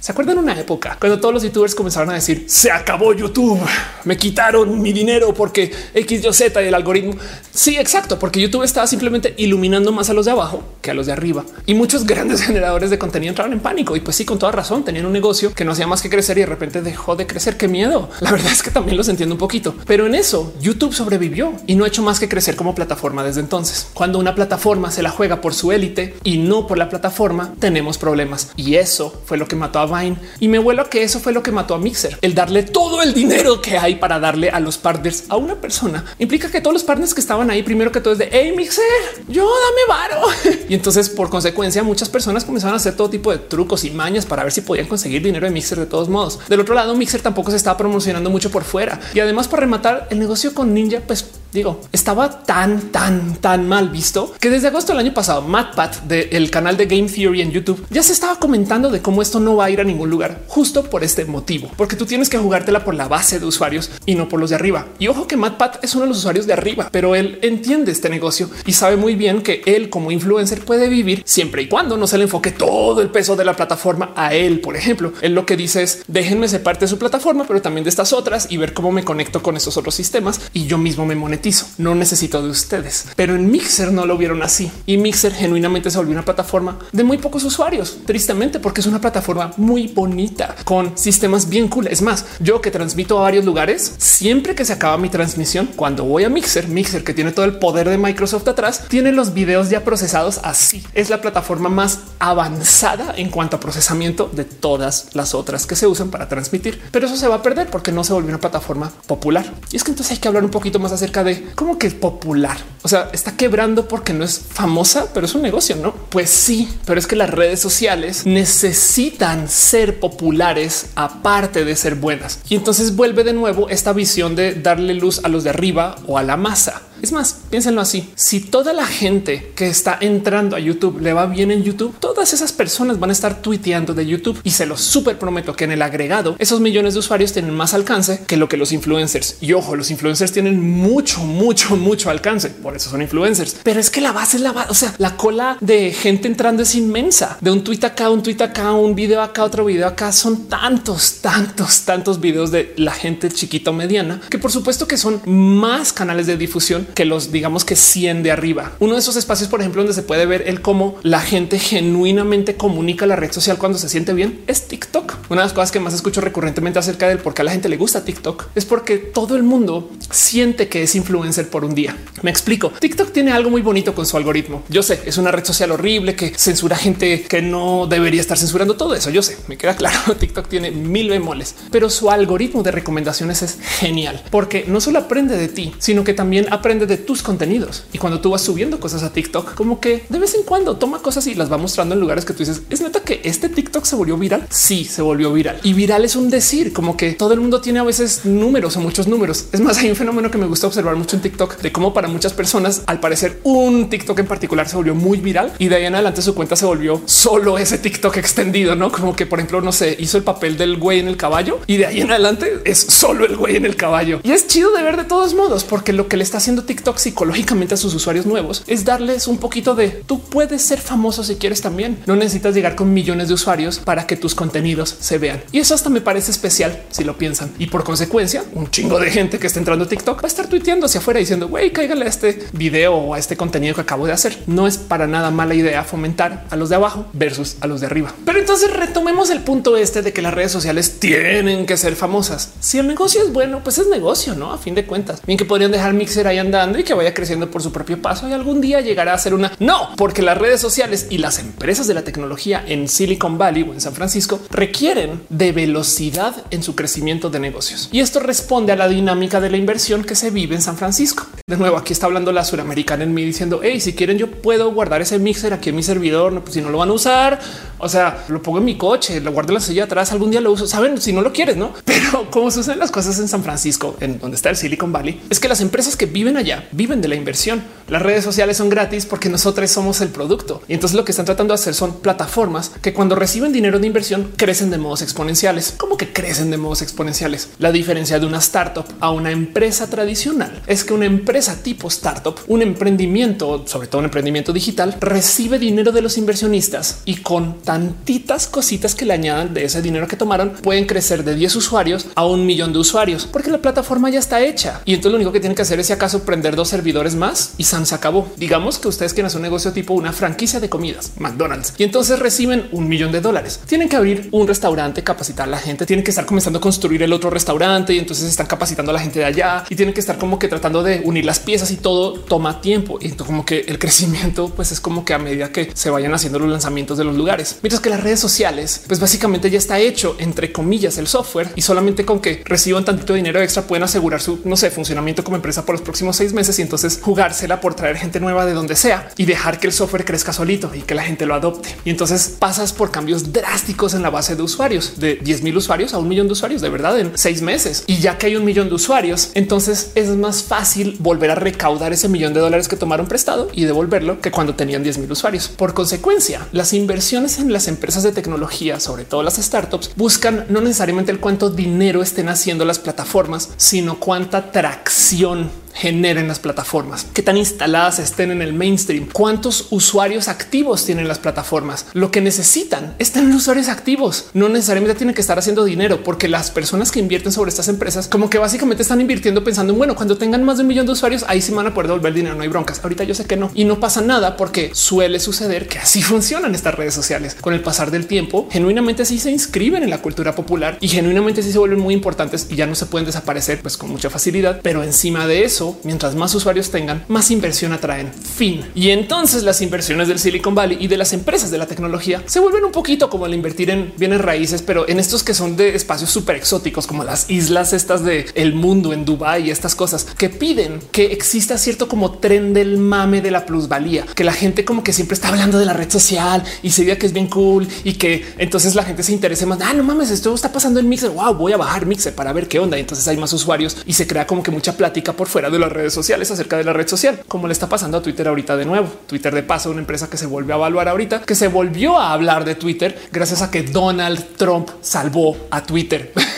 S1: ¿Se acuerdan una época cuando todos los youtubers comenzaron a decir se acabó YouTube? Me quitaron mi dinero porque X, Y, Z y el algoritmo. Sí, exacto, porque YouTube estaba simplemente iluminando más a los de abajo que a los de arriba y muchos grandes generadores de contenido entraron en pánico y pues sí, con toda razón tenían un negocio que no hacía más que crecer y de repente dejó de crecer. Qué miedo. La verdad es que también los entiendo un poquito, pero en eso YouTube sobrevivió y no ha hecho más que crecer como plataforma desde entonces. Cuando una plataforma se la juega por su élite y no por la plataforma, tenemos problemas y eso fue lo que mató a Y me vuelo a que eso fue lo que mató a Mixer. El darle todo el dinero que hay para darle a los partners a una persona implica que todos los partners que estaban ahí primero que todo es de hey Mixer, yo dame varo. y entonces por consecuencia muchas personas comenzaron a hacer todo tipo de trucos y mañas para ver si podían conseguir dinero de Mixer de todos modos. Del otro lado, Mixer tampoco se estaba promocionando mucho por fuera y además para rematar el negocio con Ninja, pues digo, estaba tan, tan, tan mal visto que desde agosto del año pasado, MatPat del canal de Game Theory en YouTube ya se estaba comentando de cómo esto no va a ir a ningún lugar justo por este motivo, porque tú tienes que jugártela por la base de usuarios y no por los de arriba. Y ojo que MatPat es uno de los usuarios de arriba, pero él entiende este negocio y sabe muy bien que él como influencer puede vivir siempre y cuando no se le enfoque todo el peso de la plataforma a él. Por ejemplo, él lo que dice es déjenme ser parte de su plataforma, pero también de estas otras y ver cómo me conecto con esos otros sistemas y yo mismo me monetizo. No necesito de ustedes, pero en Mixer no lo vieron así y Mixer genuinamente se volvió una plataforma de muy pocos usuarios, tristemente, porque es una plataforma muy bonita con sistemas bien cool. Es más, yo que transmito a varios lugares, siempre que se acaba mi transmisión, cuando voy a Mixer, Mixer que tiene todo el poder de Microsoft atrás, tiene los videos ya procesados así. Es la plataforma más avanzada en cuanto a procesamiento de todas las otras que se usan para transmitir, pero eso se va a perder porque no se volvió una plataforma popular. Y es que entonces hay que hablar un poquito más acerca de cómo que es popular. O sea, está quebrando porque no es famosa, pero es un negocio, no? Pues sí, pero es que las redes sociales necesitan ser populares aparte de ser buenas. Y entonces vuelve de nuevo esta visión de darle luz a los de arriba o a la masa. Es más, piénsenlo así. Si toda la gente que está entrando a YouTube le va bien en YouTube, todas esas personas van a estar tuiteando de YouTube y se los súper prometo que en el agregado esos millones de usuarios tienen más alcance que lo que los influencers. Y ojo, los influencers tienen mucho, mucho, mucho alcance. Por eso son influencers. Pero es que la base es la base. O sea, la cola de gente entrando es inmensa. De un tweet acá, un tweet acá, un video acá, otro video acá. Son tantos, tantos, tantos videos de la gente chiquita o mediana que por supuesto que son más canales de difusión que los digamos que 100 de arriba. Uno de esos espacios, por ejemplo, donde se puede ver el cómo la gente genuinamente comunica la red social cuando se siente bien es TikTok. Una de las cosas que más escucho recurrentemente acerca del por qué a la gente le gusta TikTok es porque todo el mundo siente que es influencer por un día. Me explico. TikTok tiene algo muy bonito con su algoritmo. Yo sé, es una red social horrible que censura gente que no debería estar censurando todo eso. Yo sé, me queda claro. TikTok tiene mil bemoles, pero su algoritmo de recomendaciones es genial porque no solo aprende de ti, sino que también aprende de tus contenidos. Y cuando tú vas subiendo cosas a TikTok, como que de vez en cuando toma cosas y las va mostrando en lugares que tú dices, es neta que este TikTok se volvió viral. Sí, se volvió viral y viral es un decir como que todo el mundo tiene a veces números o muchos números. Es más, hay un fenómeno que me gusta observar mucho en TikTok de cómo para muchas personas, al parecer, un TikTok en particular se volvió muy viral y de ahí en adelante su cuenta se volvió solo ese TikTok extendido, no como que, por ejemplo, no sé, hizo el papel del güey en el caballo y de ahí en adelante es solo el güey en el caballo. Y es chido de ver de todos modos, porque lo que le está haciendo TikTok psicológicamente a sus usuarios nuevos es darles un poquito de tú puedes ser famoso si quieres también. No necesitas llegar con millones de usuarios para que tus contenidos se vean. Y eso hasta me parece especial si lo piensan. Y por consecuencia, un chingo de gente que está entrando a TikTok va a estar tuiteando hacia afuera diciendo güey, cáigale a este video o a este contenido que acabo de hacer. No es para nada mala idea fomentar a los de abajo versus a los de arriba. Pero entonces retomemos el punto este de que las redes sociales tienen que ser famosas. Si el negocio es bueno, pues es negocio, no? A fin de cuentas, bien que podrían dejar Mixer ahí andando y que vaya creciendo por su propio paso y algún día llegará a ser una no, porque las redes sociales y las empresas de la tecnología en Silicon Valley o en San Francisco requieren de velocidad en su crecimiento de negocios. Y esto responde a la dinámica de la inversión que se vive en San Francisco. De nuevo, aquí está hablando la suramericana en mí diciendo, hey, si quieren yo puedo guardar ese mixer aquí en mi servidor, pues si no lo van a usar, o sea, lo pongo en mi coche, lo guardo en la silla atrás, algún día lo uso, saben, si no lo quieres, no? Pero como suceden las cosas en San Francisco, en donde está el Silicon Valley, es que las empresas que viven allá viven de la inversión. Las redes sociales son gratis porque nosotros somos el producto. Y entonces lo que están tratando de hacer son plataformas que cuando reciben dinero de inversión crecen de modos exponenciales. ¿Cómo que crecen de modos exponenciales? La diferencia de una startup a una empresa tradicional es que una empresa tipo startup, un emprendimiento, sobre todo un emprendimiento digital, recibe dinero de los inversionistas y con tantitas cositas que le añadan de ese dinero que tomaron pueden crecer de 10 usuarios a un millón de usuarios porque la plataforma ya está hecha. Y entonces lo único que tienen que hacer es si acaso prender dos servidores más y San se acabó. Digamos que ustedes quieren hacer un negocio tipo una franquicia de comidas, McDonald's, y entonces reciben un millón de dólares. Tienen que abrir un restaurante, capacitar a la gente, tienen que estar comenzando a construir el otro restaurante y entonces están capacitando a la gente de allá y tienen que estar como que tratando de unir las piezas y todo toma tiempo. Y como que el crecimiento pues es como que a medida que se vayan haciendo los lanzamientos de los lugares, mientras que las redes sociales pues básicamente ya está hecho entre comillas el software y solamente con que reciban tantito dinero extra pueden asegurar su no sé funcionamiento como empresa por los próximos seis meses y entonces jugársela por traer gente nueva de donde sea y dejar que el software crezca solito y que la gente lo adopte. Y entonces pasas por cambios drásticos en la base de usuarios de 10 mil usuarios a un millón de usuarios de verdad en seis meses. Y ya que hay un millón de usuarios, entonces es más fácil volver a recaudar ese millón de dólares que tomaron prestado y devolverlo que cuando tenían 10 mil usuarios. Por consecuencia, las inversiones en las empresas de tecnología, sobre todo las startups, buscan no necesariamente el cuánto dinero estén haciendo las plataformas, sino cuánta tracción generen las plataformas, qué tan instaladas estén en el mainstream, cuántos usuarios activos tienen las plataformas. Lo que necesitan es tener usuarios activos. No necesariamente tienen que estar haciendo dinero porque las personas que invierten sobre estas empresas como que básicamente están invirtiendo pensando en bueno, cuando tengan más de un millón de usuarios, ahí sí van a poder devolver dinero. No hay broncas. Ahorita yo sé que no y no pasa nada porque suele suceder que así funcionan estas redes sociales. Con el pasar del tiempo, genuinamente sí se inscriben en la cultura popular y genuinamente sí se vuelven muy importantes y ya no se pueden desaparecer pues con mucha facilidad. Pero encima de eso, mientras más usuarios tengan, más inversión atraen. Fin. Y entonces las inversiones del Silicon Valley y de las empresas de la tecnología se vuelven un poquito como el invertir en bienes raíces, pero en estos que son de espacios súper exóticos, como las islas estas de el mundo en Dubai y estas cosas que piden que exista cierto como tren del mame de la plusvalía, que la gente como que siempre está hablando de la red social y se diga que es bien cool y que entonces la gente se interese más. Ah, no mames, esto está pasando en Mixer. Wow, voy a bajar Mixer para ver qué onda. Y entonces hay más usuarios y se crea como que mucha plática por fuera las redes sociales acerca de la red social, como le está pasando a Twitter ahorita de nuevo. Twitter de paso, una empresa que se volvió a evaluar ahorita, que se volvió a hablar de Twitter gracias a que Donald Trump salvó a Twitter.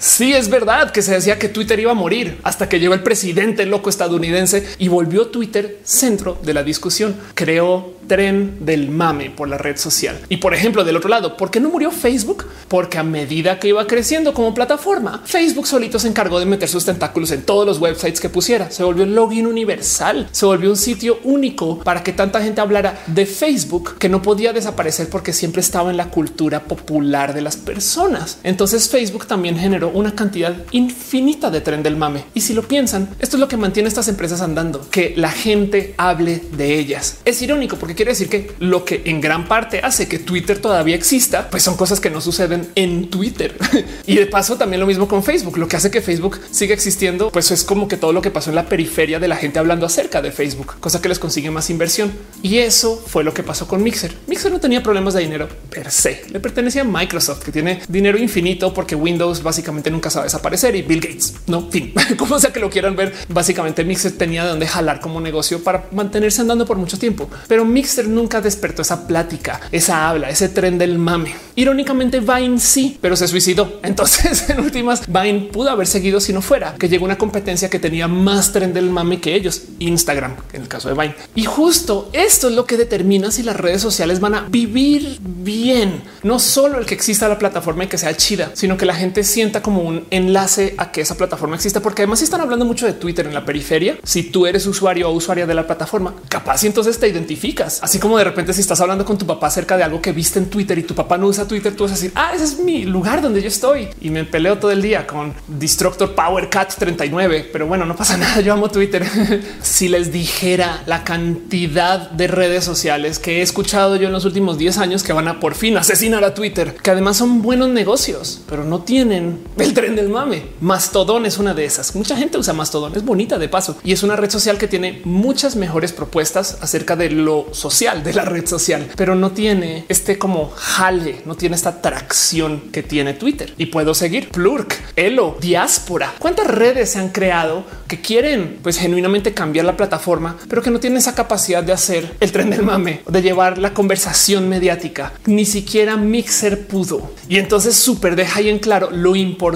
S1: Sí, es verdad que se decía que Twitter iba a morir hasta que llegó el presidente loco estadounidense y volvió Twitter centro de la discusión. Creó tren del mame por la red social. Y por ejemplo, del otro lado, ¿por qué no murió Facebook? Porque a medida que iba creciendo como plataforma, Facebook solito se encargó de meter sus tentáculos en todos los websites que pusiera. Se volvió un login universal, se volvió un sitio único para que tanta gente hablara de Facebook que no podía desaparecer porque siempre estaba en la cultura popular de las personas. Entonces Facebook también generó una cantidad infinita de tren del mame. Y si lo piensan, esto es lo que mantiene estas empresas andando, que la gente hable de ellas. Es irónico porque quiere decir que lo que en gran parte hace que Twitter todavía exista, pues son cosas que no suceden en Twitter. y de paso también lo mismo con Facebook. Lo que hace que Facebook siga existiendo, pues es como que todo lo que pasó en la periferia de la gente hablando acerca de Facebook, cosa que les consigue más inversión. Y eso fue lo que pasó con Mixer. Mixer no tenía problemas de dinero per se. Le pertenecía a Microsoft, que tiene dinero infinito porque Windows básicamente nunca sabe desaparecer y Bill Gates, no fin, como sea que lo quieran ver. Básicamente Mixer tenía de dónde jalar como negocio para mantenerse andando por mucho tiempo, pero Mixer nunca despertó esa plática, esa habla, ese tren del mame. Irónicamente, Vine sí, pero se suicidó. Entonces, en últimas, Vine pudo haber seguido si no fuera que llegó una competencia que tenía más tren del mame que ellos, Instagram, en el caso de Vine. Y justo esto es lo que determina si las redes sociales van a vivir bien. No solo el que exista la plataforma y que sea chida, sino que la gente sienta como un enlace a que esa plataforma exista, porque además están hablando mucho de Twitter en la periferia. Si tú eres usuario o usuaria de la plataforma, capaz y entonces te identificas Así como de repente si estás hablando con tu papá acerca de algo que viste en Twitter y tu papá no usa Twitter, tú vas a decir, ah, ese es mi lugar donde yo estoy y me peleo todo el día con Destructor Power Cat 39. Pero bueno, no pasa nada. Yo amo Twitter. si les dijera la cantidad de redes sociales que he escuchado yo en los últimos 10 años que van a por fin asesinar a Twitter, que además son buenos negocios, pero no tienen el tren del mame. Mastodon es una de esas. Mucha gente usa Mastodon, es bonita de paso y es una red social que tiene muchas mejores propuestas acerca de lo social de la red social, pero no tiene este como jale, no tiene esta atracción que tiene Twitter. Y puedo seguir Plurk, Elo, Diáspora. ¿Cuántas redes se han creado que quieren pues genuinamente cambiar la plataforma, pero que no tienen esa capacidad de hacer el tren del mame, de llevar la conversación mediática? Ni siquiera Mixer pudo. Y entonces súper deja ahí en claro lo importante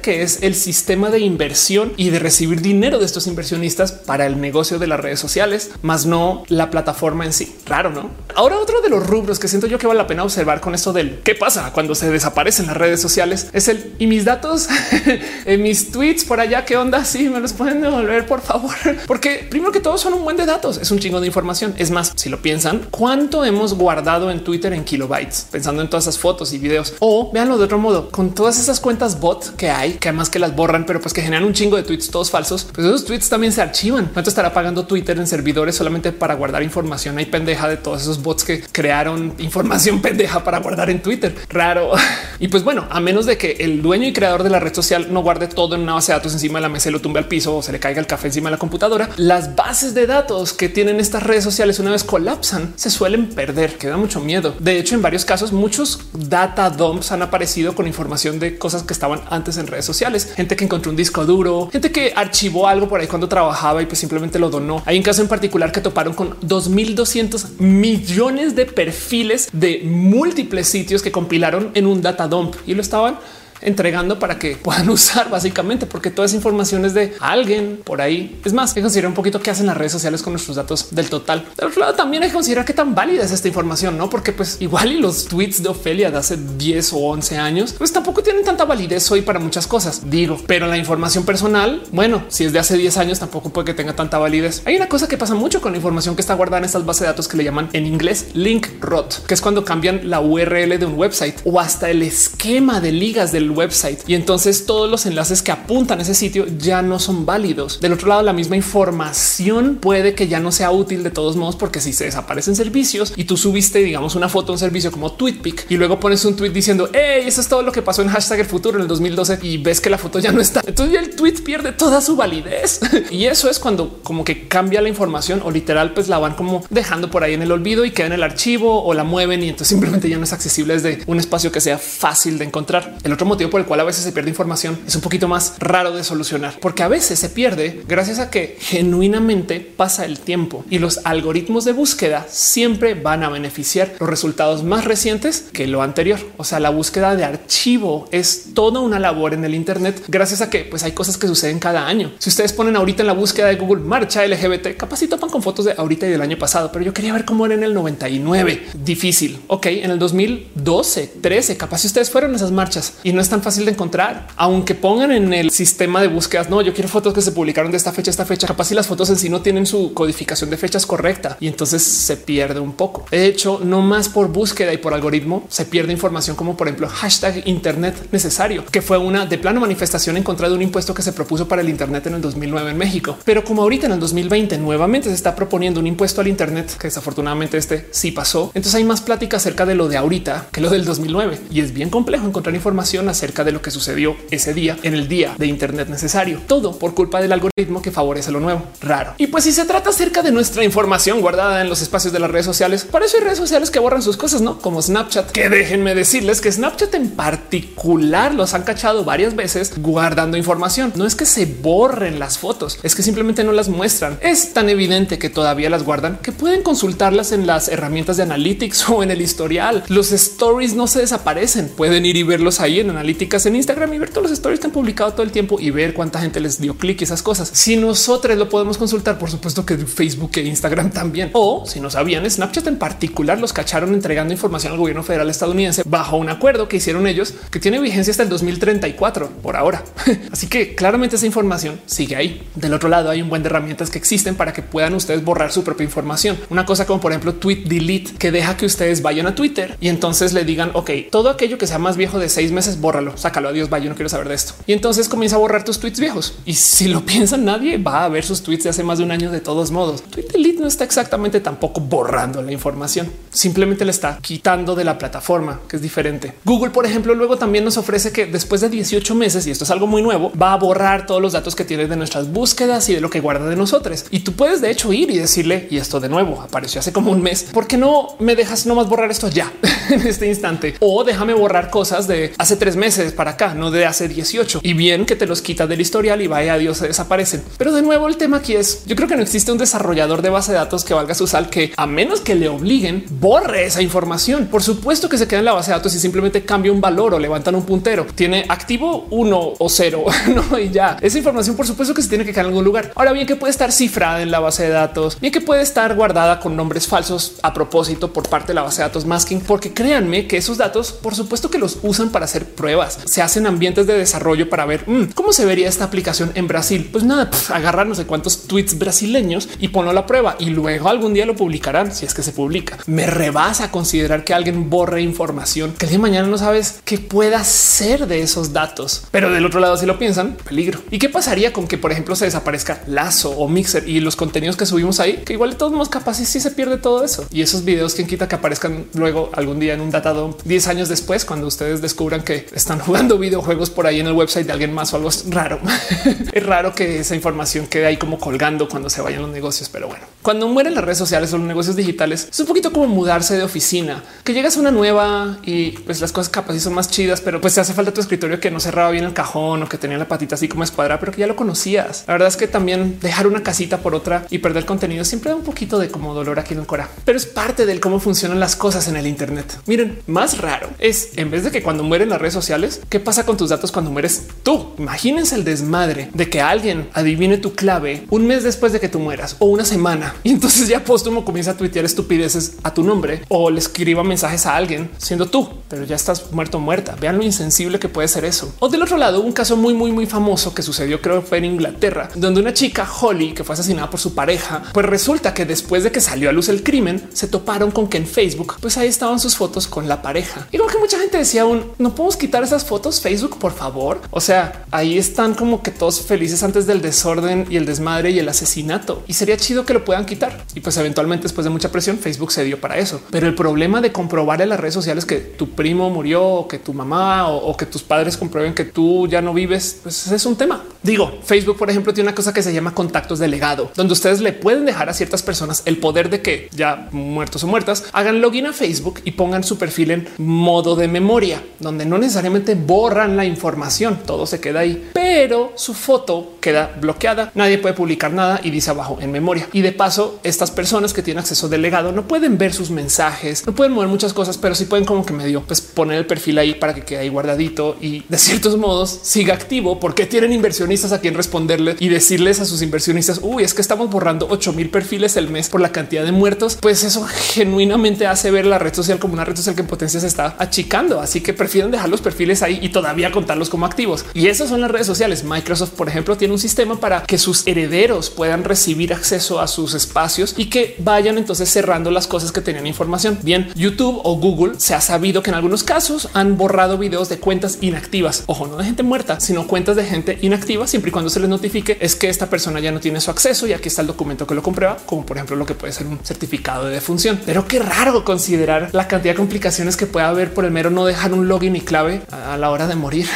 S1: que es el sistema de inversión y de recibir dinero de estos inversionistas para el negocio de las redes sociales, más no la plataforma en sí. Claro, no? Ahora otro de los rubros que siento yo que vale la pena observar con esto del qué pasa cuando se desaparecen las redes sociales es el y mis datos en mis tweets por allá. ¿Qué onda? Sí, me los pueden devolver, por favor. Porque primero que todo son un buen de datos, es un chingo de información. Es más, si lo piensan, cuánto hemos guardado en Twitter en kilobytes, pensando en todas esas fotos y videos o véanlo de otro modo con todas esas cuentas bot que hay, que además que las borran, pero pues que generan un chingo de tweets todos falsos. Pues esos tweets también se archivan. ¿Cuánto estará pagando Twitter en servidores solamente para guardar información? Hay pendeja de todos esos bots que crearon información pendeja para guardar en Twitter. Raro. Y pues bueno, a menos de que el dueño y creador de la red social no guarde todo en una base de datos encima de la mesa y lo tumbe al piso o se le caiga el café encima de la computadora, las bases de datos que tienen estas redes sociales una vez colapsan se suelen perder, que da mucho miedo. De hecho, en varios casos, muchos data dumps han aparecido con información de cosas que estaban antes en redes sociales. Gente que encontró un disco duro, gente que archivó algo por ahí cuando trabajaba y pues simplemente lo donó. Hay un caso en particular que toparon con 2200 millones de perfiles de múltiples sitios que compilaron en un data dump y lo estaban entregando para que puedan usar básicamente, porque toda esa información es de alguien por ahí. Es más, hay que considerar un poquito qué hacen las redes sociales con nuestros datos del total. Del otro lado, también hay que considerar qué tan válida es esta información, no? Porque pues igual y los tweets de Ofelia de hace 10 o 11 años, pues tampoco tienen tanta validez hoy para muchas cosas, digo, pero la información personal, bueno, si es de hace 10 años, tampoco puede que tenga tanta validez. Hay una cosa que pasa mucho con la información que está guardada en estas bases de datos que le llaman en inglés link rot, que es cuando cambian la URL de un website o hasta el esquema de ligas del website y entonces todos los enlaces que apuntan a ese sitio ya no son válidos. Del otro lado, la misma información puede que ya no sea útil de todos modos, porque si se desaparecen servicios y tú subiste, digamos, una foto un servicio como TweetPic y luego pones un tweet diciendo hey, eso es todo lo que pasó en hashtag futuro en el 2012 y ves que la foto ya no está. Entonces el tweet pierde toda su validez y eso es cuando como que cambia la información o literal, pues la van como dejando por ahí en el olvido y queda en el archivo o la mueven y entonces simplemente ya no es accesible desde un espacio que sea fácil de encontrar. El otro motivo motivo por el cual a veces se pierde información es un poquito más raro de solucionar, porque a veces se pierde gracias a que genuinamente pasa el tiempo y los algoritmos de búsqueda siempre van a beneficiar los resultados más recientes que lo anterior. O sea, la búsqueda de archivo es toda una labor en el Internet gracias a que pues hay cosas que suceden cada año. Si ustedes ponen ahorita en la búsqueda de Google marcha LGBT, capaz si topan con fotos de ahorita y del año pasado, pero yo quería ver cómo era en el 99. Difícil. Ok, en el 2012, 13, capaz si ustedes fueron a esas marchas y no es tan fácil de encontrar, aunque pongan en el sistema de búsquedas. No, yo quiero fotos que se publicaron de esta fecha, esta fecha. Capaz si las fotos en sí no tienen su codificación de fechas correcta y entonces se pierde un poco. De hecho, no más por búsqueda y por algoritmo se pierde información como por ejemplo hashtag Internet necesario, que fue una de plano manifestación en contra de un impuesto que se propuso para el Internet en el 2009 en México. Pero como ahorita en el 2020 nuevamente se está proponiendo un impuesto al Internet, que desafortunadamente este sí pasó, entonces hay más plática acerca de lo de ahorita que lo del 2009 y es bien complejo encontrar información acerca de lo que sucedió ese día en el día de Internet necesario. Todo por culpa del algoritmo que favorece lo nuevo. Raro. Y pues si se trata acerca de nuestra información guardada en los espacios de las redes sociales, para eso hay redes sociales que borran sus cosas, no como Snapchat, que déjenme decirles que Snapchat en particular los han cachado varias veces guardando información. No es que se borren las fotos, es que simplemente no las muestran. Es tan evidente que todavía las guardan que pueden consultarlas en las herramientas de analytics o en el historial. Los stories no se desaparecen. Pueden ir y verlos ahí en analíticas en Instagram y ver todos los stories que han publicado todo el tiempo y ver cuánta gente les dio clic y esas cosas. Si nosotros lo podemos consultar, por supuesto que Facebook e Instagram también. O si no sabían, Snapchat en particular los cacharon entregando información al gobierno federal estadounidense bajo un acuerdo que hicieron ellos que tiene vigencia hasta el 2034 por ahora. Así que claramente esa información sigue ahí. Del otro lado hay un buen de herramientas que existen para que puedan ustedes borrar su propia información. Una cosa como por ejemplo tweet delete que deja que ustedes vayan a Twitter y entonces le digan ok, todo aquello que sea más viejo de seis meses, bórralo, sácalo. Adiós, vaya, yo no quiero saber de esto. Y entonces comienza a borrar tus tweets viejos. Y si lo piensan, nadie va a ver sus tweets de hace más de un año de todos modos. Tweet delete no está exactamente tampoco borrando la información, simplemente le está quitando de la plataforma, que es diferente. Google, por ejemplo, luego también nos ofrece que después de 18 meses, y esto es algo muy nuevo, va a borrar todos los datos que tiene de nuestras búsquedas y de lo que guarda de nosotros. Y tú puedes de hecho ir y decirle, y esto de nuevo apareció hace como un mes, ¿por qué no me dejas nomás borrar esto ya en este instante? O déjame borrar cosas de hace tres meses para acá, no de hace 18. Y bien que te los quita del historial y vaya a Dios se desaparecen. Pero de nuevo el tema aquí es, yo creo que no existe un desarrollador de base de datos que valga su sal que a menos que le obliguen, borre esa información. Por supuesto que se queda en la base de datos y simplemente cambia un valor o levantan un puntero. Tiene activo uno o cero, no y ya. Esa información, por supuesto que se tiene que quedar en algún lugar. Ahora bien, que puede estar cifrada en la base de datos, bien que puede estar guardada con nombres falsos a propósito por parte de la base de datos masking, porque créanme que esos datos, por supuesto que los usan para hacer pruebas. Se hacen ambientes de desarrollo para ver mmm, cómo se vería esta aplicación en Brasil. Pues nada, agarrar no sé cuántos tweets brasileños y ponlo a la prueba y luego algún día lo publicarán si es que se publica. Me rebasa considerar que alguien borre información que el día de mañana no sabes qué pueda ser de esos datos. Pero del otro lado, si lo piensan, peligro. ¿Y qué pasaría con que, por ejemplo, se desaparezca Lazo o Mixer y los contenidos que subimos ahí? Que igual de todos modos capaz y si se pierde todo eso. Y esos videos, quien quita que aparezcan luego algún día en un datado 10 años después, cuando ustedes descubran que están jugando videojuegos por ahí en el website de alguien más o algo raro. es raro que esa información quede ahí como colgando cuando se vayan los negocios. Pero bueno, cuando mueren las redes sociales o los negocios digitales, es un poquito como mudarse de oficina, que llegas a una nueva y pues las cosas capaz y son más chidas, pero pues te hace falta tu escritorio que no cerraba bien el cajón o que tenía la patita así como escuadra, pero que ya lo conocías. La verdad es que también dejar una casita por otra y perder contenido siempre da un poquito de como dolor aquí en el cora, pero es parte del cómo funcionan las cosas en el Internet. Miren, más raro es en vez de que cuando mueren las redes sociales, qué pasa con tus datos cuando mueres tú? Imagínense el desmadre de que alguien adivine tu clave un mes después de que tú mueras o una semana y entonces ya póstumo comienza a tuitear estupideces a tu nombre o le escriba mensajes a alguien siendo tú, pero ya estás muerto muerta. Vean lo insensible que puede ser eso. O del otro lado, un caso muy, muy, muy famoso que sucedió, creo fue en Inglaterra, donde una chica Holly que fue asesinada por su pareja, pues resulta que después de que salió a luz el crimen, se toparon con que en Facebook, pues ahí estaban sus fotos con la pareja. Y como que mucha gente decía aún no podemos quitar esas fotos Facebook, por favor. O sea, ahí están como que todos felices antes del desorden y el desmadre y el asesinato. Y sería chido que lo puedan quitar. Y pues eventualmente después de mucha presión, Facebook se dio para eso. Pero el problema de comprobar en las redes sociales que tu primo murió o que tu mamá o, que tus padres comprueben que tú ya no vives, pues es un tema. Digo, Facebook, por ejemplo, tiene una cosa que se llama contactos de legado, donde ustedes le pueden dejar a ciertas personas el poder de que ya muertos o muertas hagan login a Facebook y pongan su perfil en modo de memoria, donde no necesariamente borran la información, todo se queda ahí, pero su foto queda bloqueada, nadie puede publicar nada y dice abajo en memoria. Y de paso, estas personas que tienen acceso delegado no pueden ver sus mensajes, no pueden mover muchas cosas, pero sí pueden como que medio pues poner el perfil ahí para que quede ahí guardadito y de ciertos modos siga activo porque tienen inversionistas a quien responderle y decirles a sus inversionistas, uy, es que estamos borrando 8 mil perfiles el mes por la cantidad de muertos, pues eso genuinamente hace ver la red social como una red social que en potencia se está achicando. Así que prefieren dejar los perfiles ahí y todavía contarlos como activos. Y esas son las redes sociales. Microsoft, por ejemplo, tiene un sistema para que sus herederos puedan recibir acceso a sus espacios y que vayan entonces cerrando las cosas que tenían información. Bien, YouTube o Google se ha sabido que en algunos casos han borrado videos de cuentas inactivas. Ojo, no de gente muerta, sino cuentas de gente inactiva, siempre y cuando se les notifique es que esta persona ya no tiene su acceso y aquí está el documento que lo comprueba, como por ejemplo lo que puede ser un certificado de defunción. Pero qué raro considerar la cantidad de complicaciones que puede haber por el mero no dejar un login y clave a la hora de morir.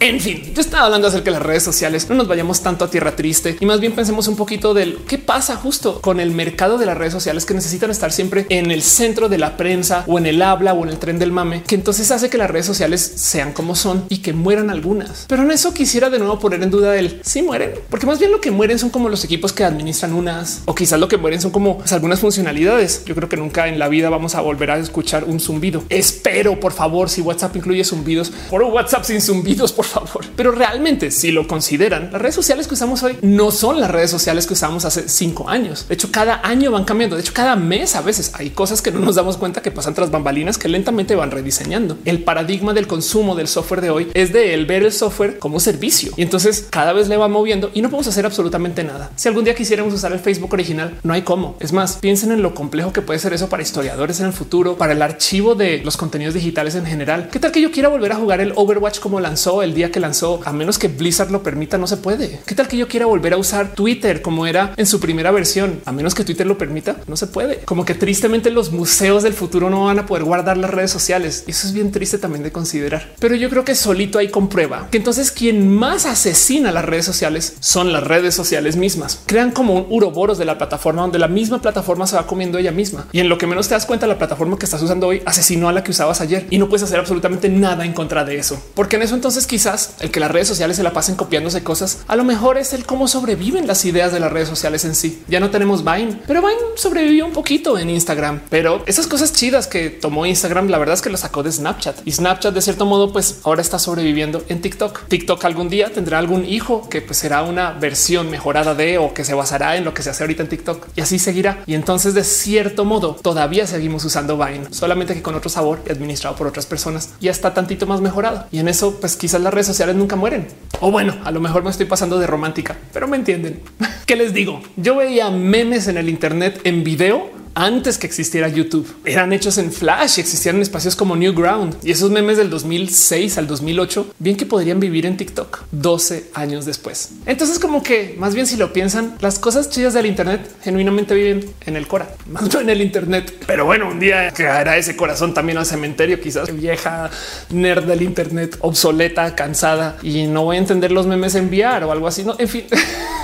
S1: En fin, yo estaba hablando acerca de las redes sociales. No nos vayamos tanto a tierra triste y más bien pensemos un poquito del qué pasa justo con el mercado de las redes sociales que necesitan estar siempre en el centro de la prensa o en el habla o en el tren del mame, que entonces hace que las redes sociales sean como son y que mueran algunas. Pero en eso quisiera de nuevo poner en duda el si mueren, porque más bien lo que mueren son como los equipos que administran unas o quizás lo que mueren son como pues, algunas funcionalidades. Yo creo que nunca en la vida vamos a volver a escuchar un zumbido. Espero, por favor, si WhatsApp incluye zumbidos, por WhatsApp sin zumbidos, por favor. Pero realmente, si lo consideran, las redes sociales que usamos hoy no son las redes sociales que usamos hace cinco años. De hecho, cada año van cambiando. De hecho, cada mes a veces hay cosas que no nos damos cuenta que pasan tras bambalinas que lentamente van rediseñando. El paradigma del consumo del software de hoy es de el ver el software como servicio y entonces cada vez le va moviendo y no podemos hacer absolutamente nada. Si algún día quisiéramos usar el Facebook original, no hay cómo. Es más, piensen en lo complejo que puede ser eso para historiadores en el futuro, para el archivo de los contenidos digitales en general. ¿Qué tal que yo quiera volver a jugar el Overwatch como lanzó el que lanzó a menos que Blizzard lo permita, no se puede. ¿Qué tal que yo quiera volver a usar Twitter como era en su primera versión? A menos que Twitter lo permita, no se puede. Como que tristemente los museos del futuro no van a poder guardar las redes sociales. Eso es bien triste también de considerar. Pero yo creo que solito hay comprueba que entonces quien más asesina las redes sociales son las redes sociales mismas. Crean como un uroboros de la plataforma donde la misma plataforma se va comiendo ella misma. Y en lo que menos te das cuenta, la plataforma que estás usando hoy asesinó a la que usabas ayer y no puedes hacer absolutamente nada en contra de eso. Porque en eso entonces quizás el que las redes sociales se la pasen copiándose cosas, a lo mejor es el cómo sobreviven las ideas de las redes sociales en sí. Ya no tenemos Vine, pero Vine sobrevivió un poquito en Instagram. Pero esas cosas chidas que tomó Instagram, la verdad es que lo sacó de Snapchat y Snapchat de cierto modo, pues ahora está sobreviviendo en TikTok. TikTok algún día tendrá algún hijo que pues será una versión mejorada de o que se basará en lo que se hace ahorita en TikTok y así seguirá. Y entonces de cierto modo todavía seguimos usando Vine, solamente que con otro sabor y administrado por otras personas. Ya está tantito más mejorado y en eso pues quizás las redes sociales nunca mueren. O bueno, a lo mejor me estoy pasando de romántica, pero me entienden. ¿Qué les digo? Yo veía memes en el Internet en video antes que existiera YouTube. Eran hechos en Flash, existían espacios como Newground y esos memes del 2006 al 2008, bien que podrían vivir en TikTok 12 años después. Entonces, como que más bien si lo piensan, las cosas chidas del Internet genuinamente viven en el Cora, más no en el Internet. Pero bueno, un día caerá ese corazón también al cementerio, quizás vieja nerd del Internet, obsoleta, cansada y no voy a entender los memes enviar o algo así. No, en fin.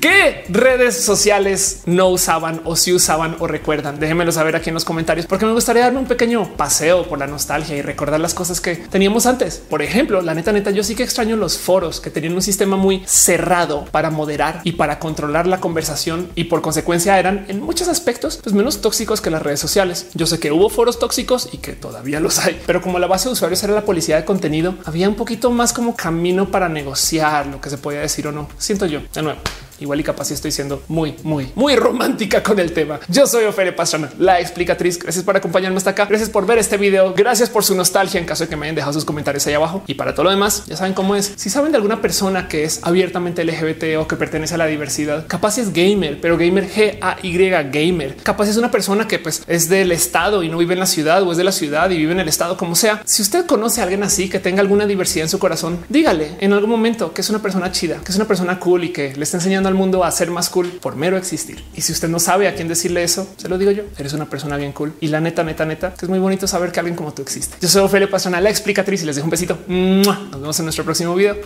S1: ¿Qué redes sociales no usaban o si usaban o recuerdan? Déjenmelo saber aquí en los comentarios porque me gustaría darme un pequeño paseo por la nostalgia y recordar las cosas que teníamos antes. Por ejemplo, la neta, neta, yo sí que extraño los foros que tenían un sistema muy cerrado para moderar y para controlar la conversación y por consecuencia eran en muchos aspectos pues menos tóxicos que las redes sociales. Yo sé que hubo foros tóxicos y que todavía los hay, pero como la base de usuarios era la policía de contenido, había un poquito más como camino para negociar lo que se podía decir o no. Siento yo de nuevo. Igual y capaz estoy siendo muy, muy, muy romántica con el tema. Yo soy Ofelia Pastrana, la explicatriz. Gracias por acompañarme hasta acá. Gracias por ver este video. Gracias por su nostalgia en caso de que me hayan dejado sus comentarios ahí abajo. Y para todo lo demás, ya saben cómo es. Si saben de alguna persona que es abiertamente LGBT o que pertenece a la diversidad, capaz es gamer, pero gamer G A Y gamer. Capaz es una persona que pues es del estado y no vive en la ciudad o es de la ciudad y vive en el estado como sea. Si usted conoce a alguien así que tenga alguna diversidad en su corazón, dígale en algún momento que es una persona chida, que es una persona cool y que le está enseñando al mundo a ser más cool por mero existir. Y si usted no sabe a quién decirle eso, se lo digo yo. Eres una persona bien cool y la neta, neta, neta, que es muy bonito saber que alguien como tú existe. Yo soy Ophelia Pastrana, la explicatriz y les dejo un besito. Nos vemos en nuestro próximo video.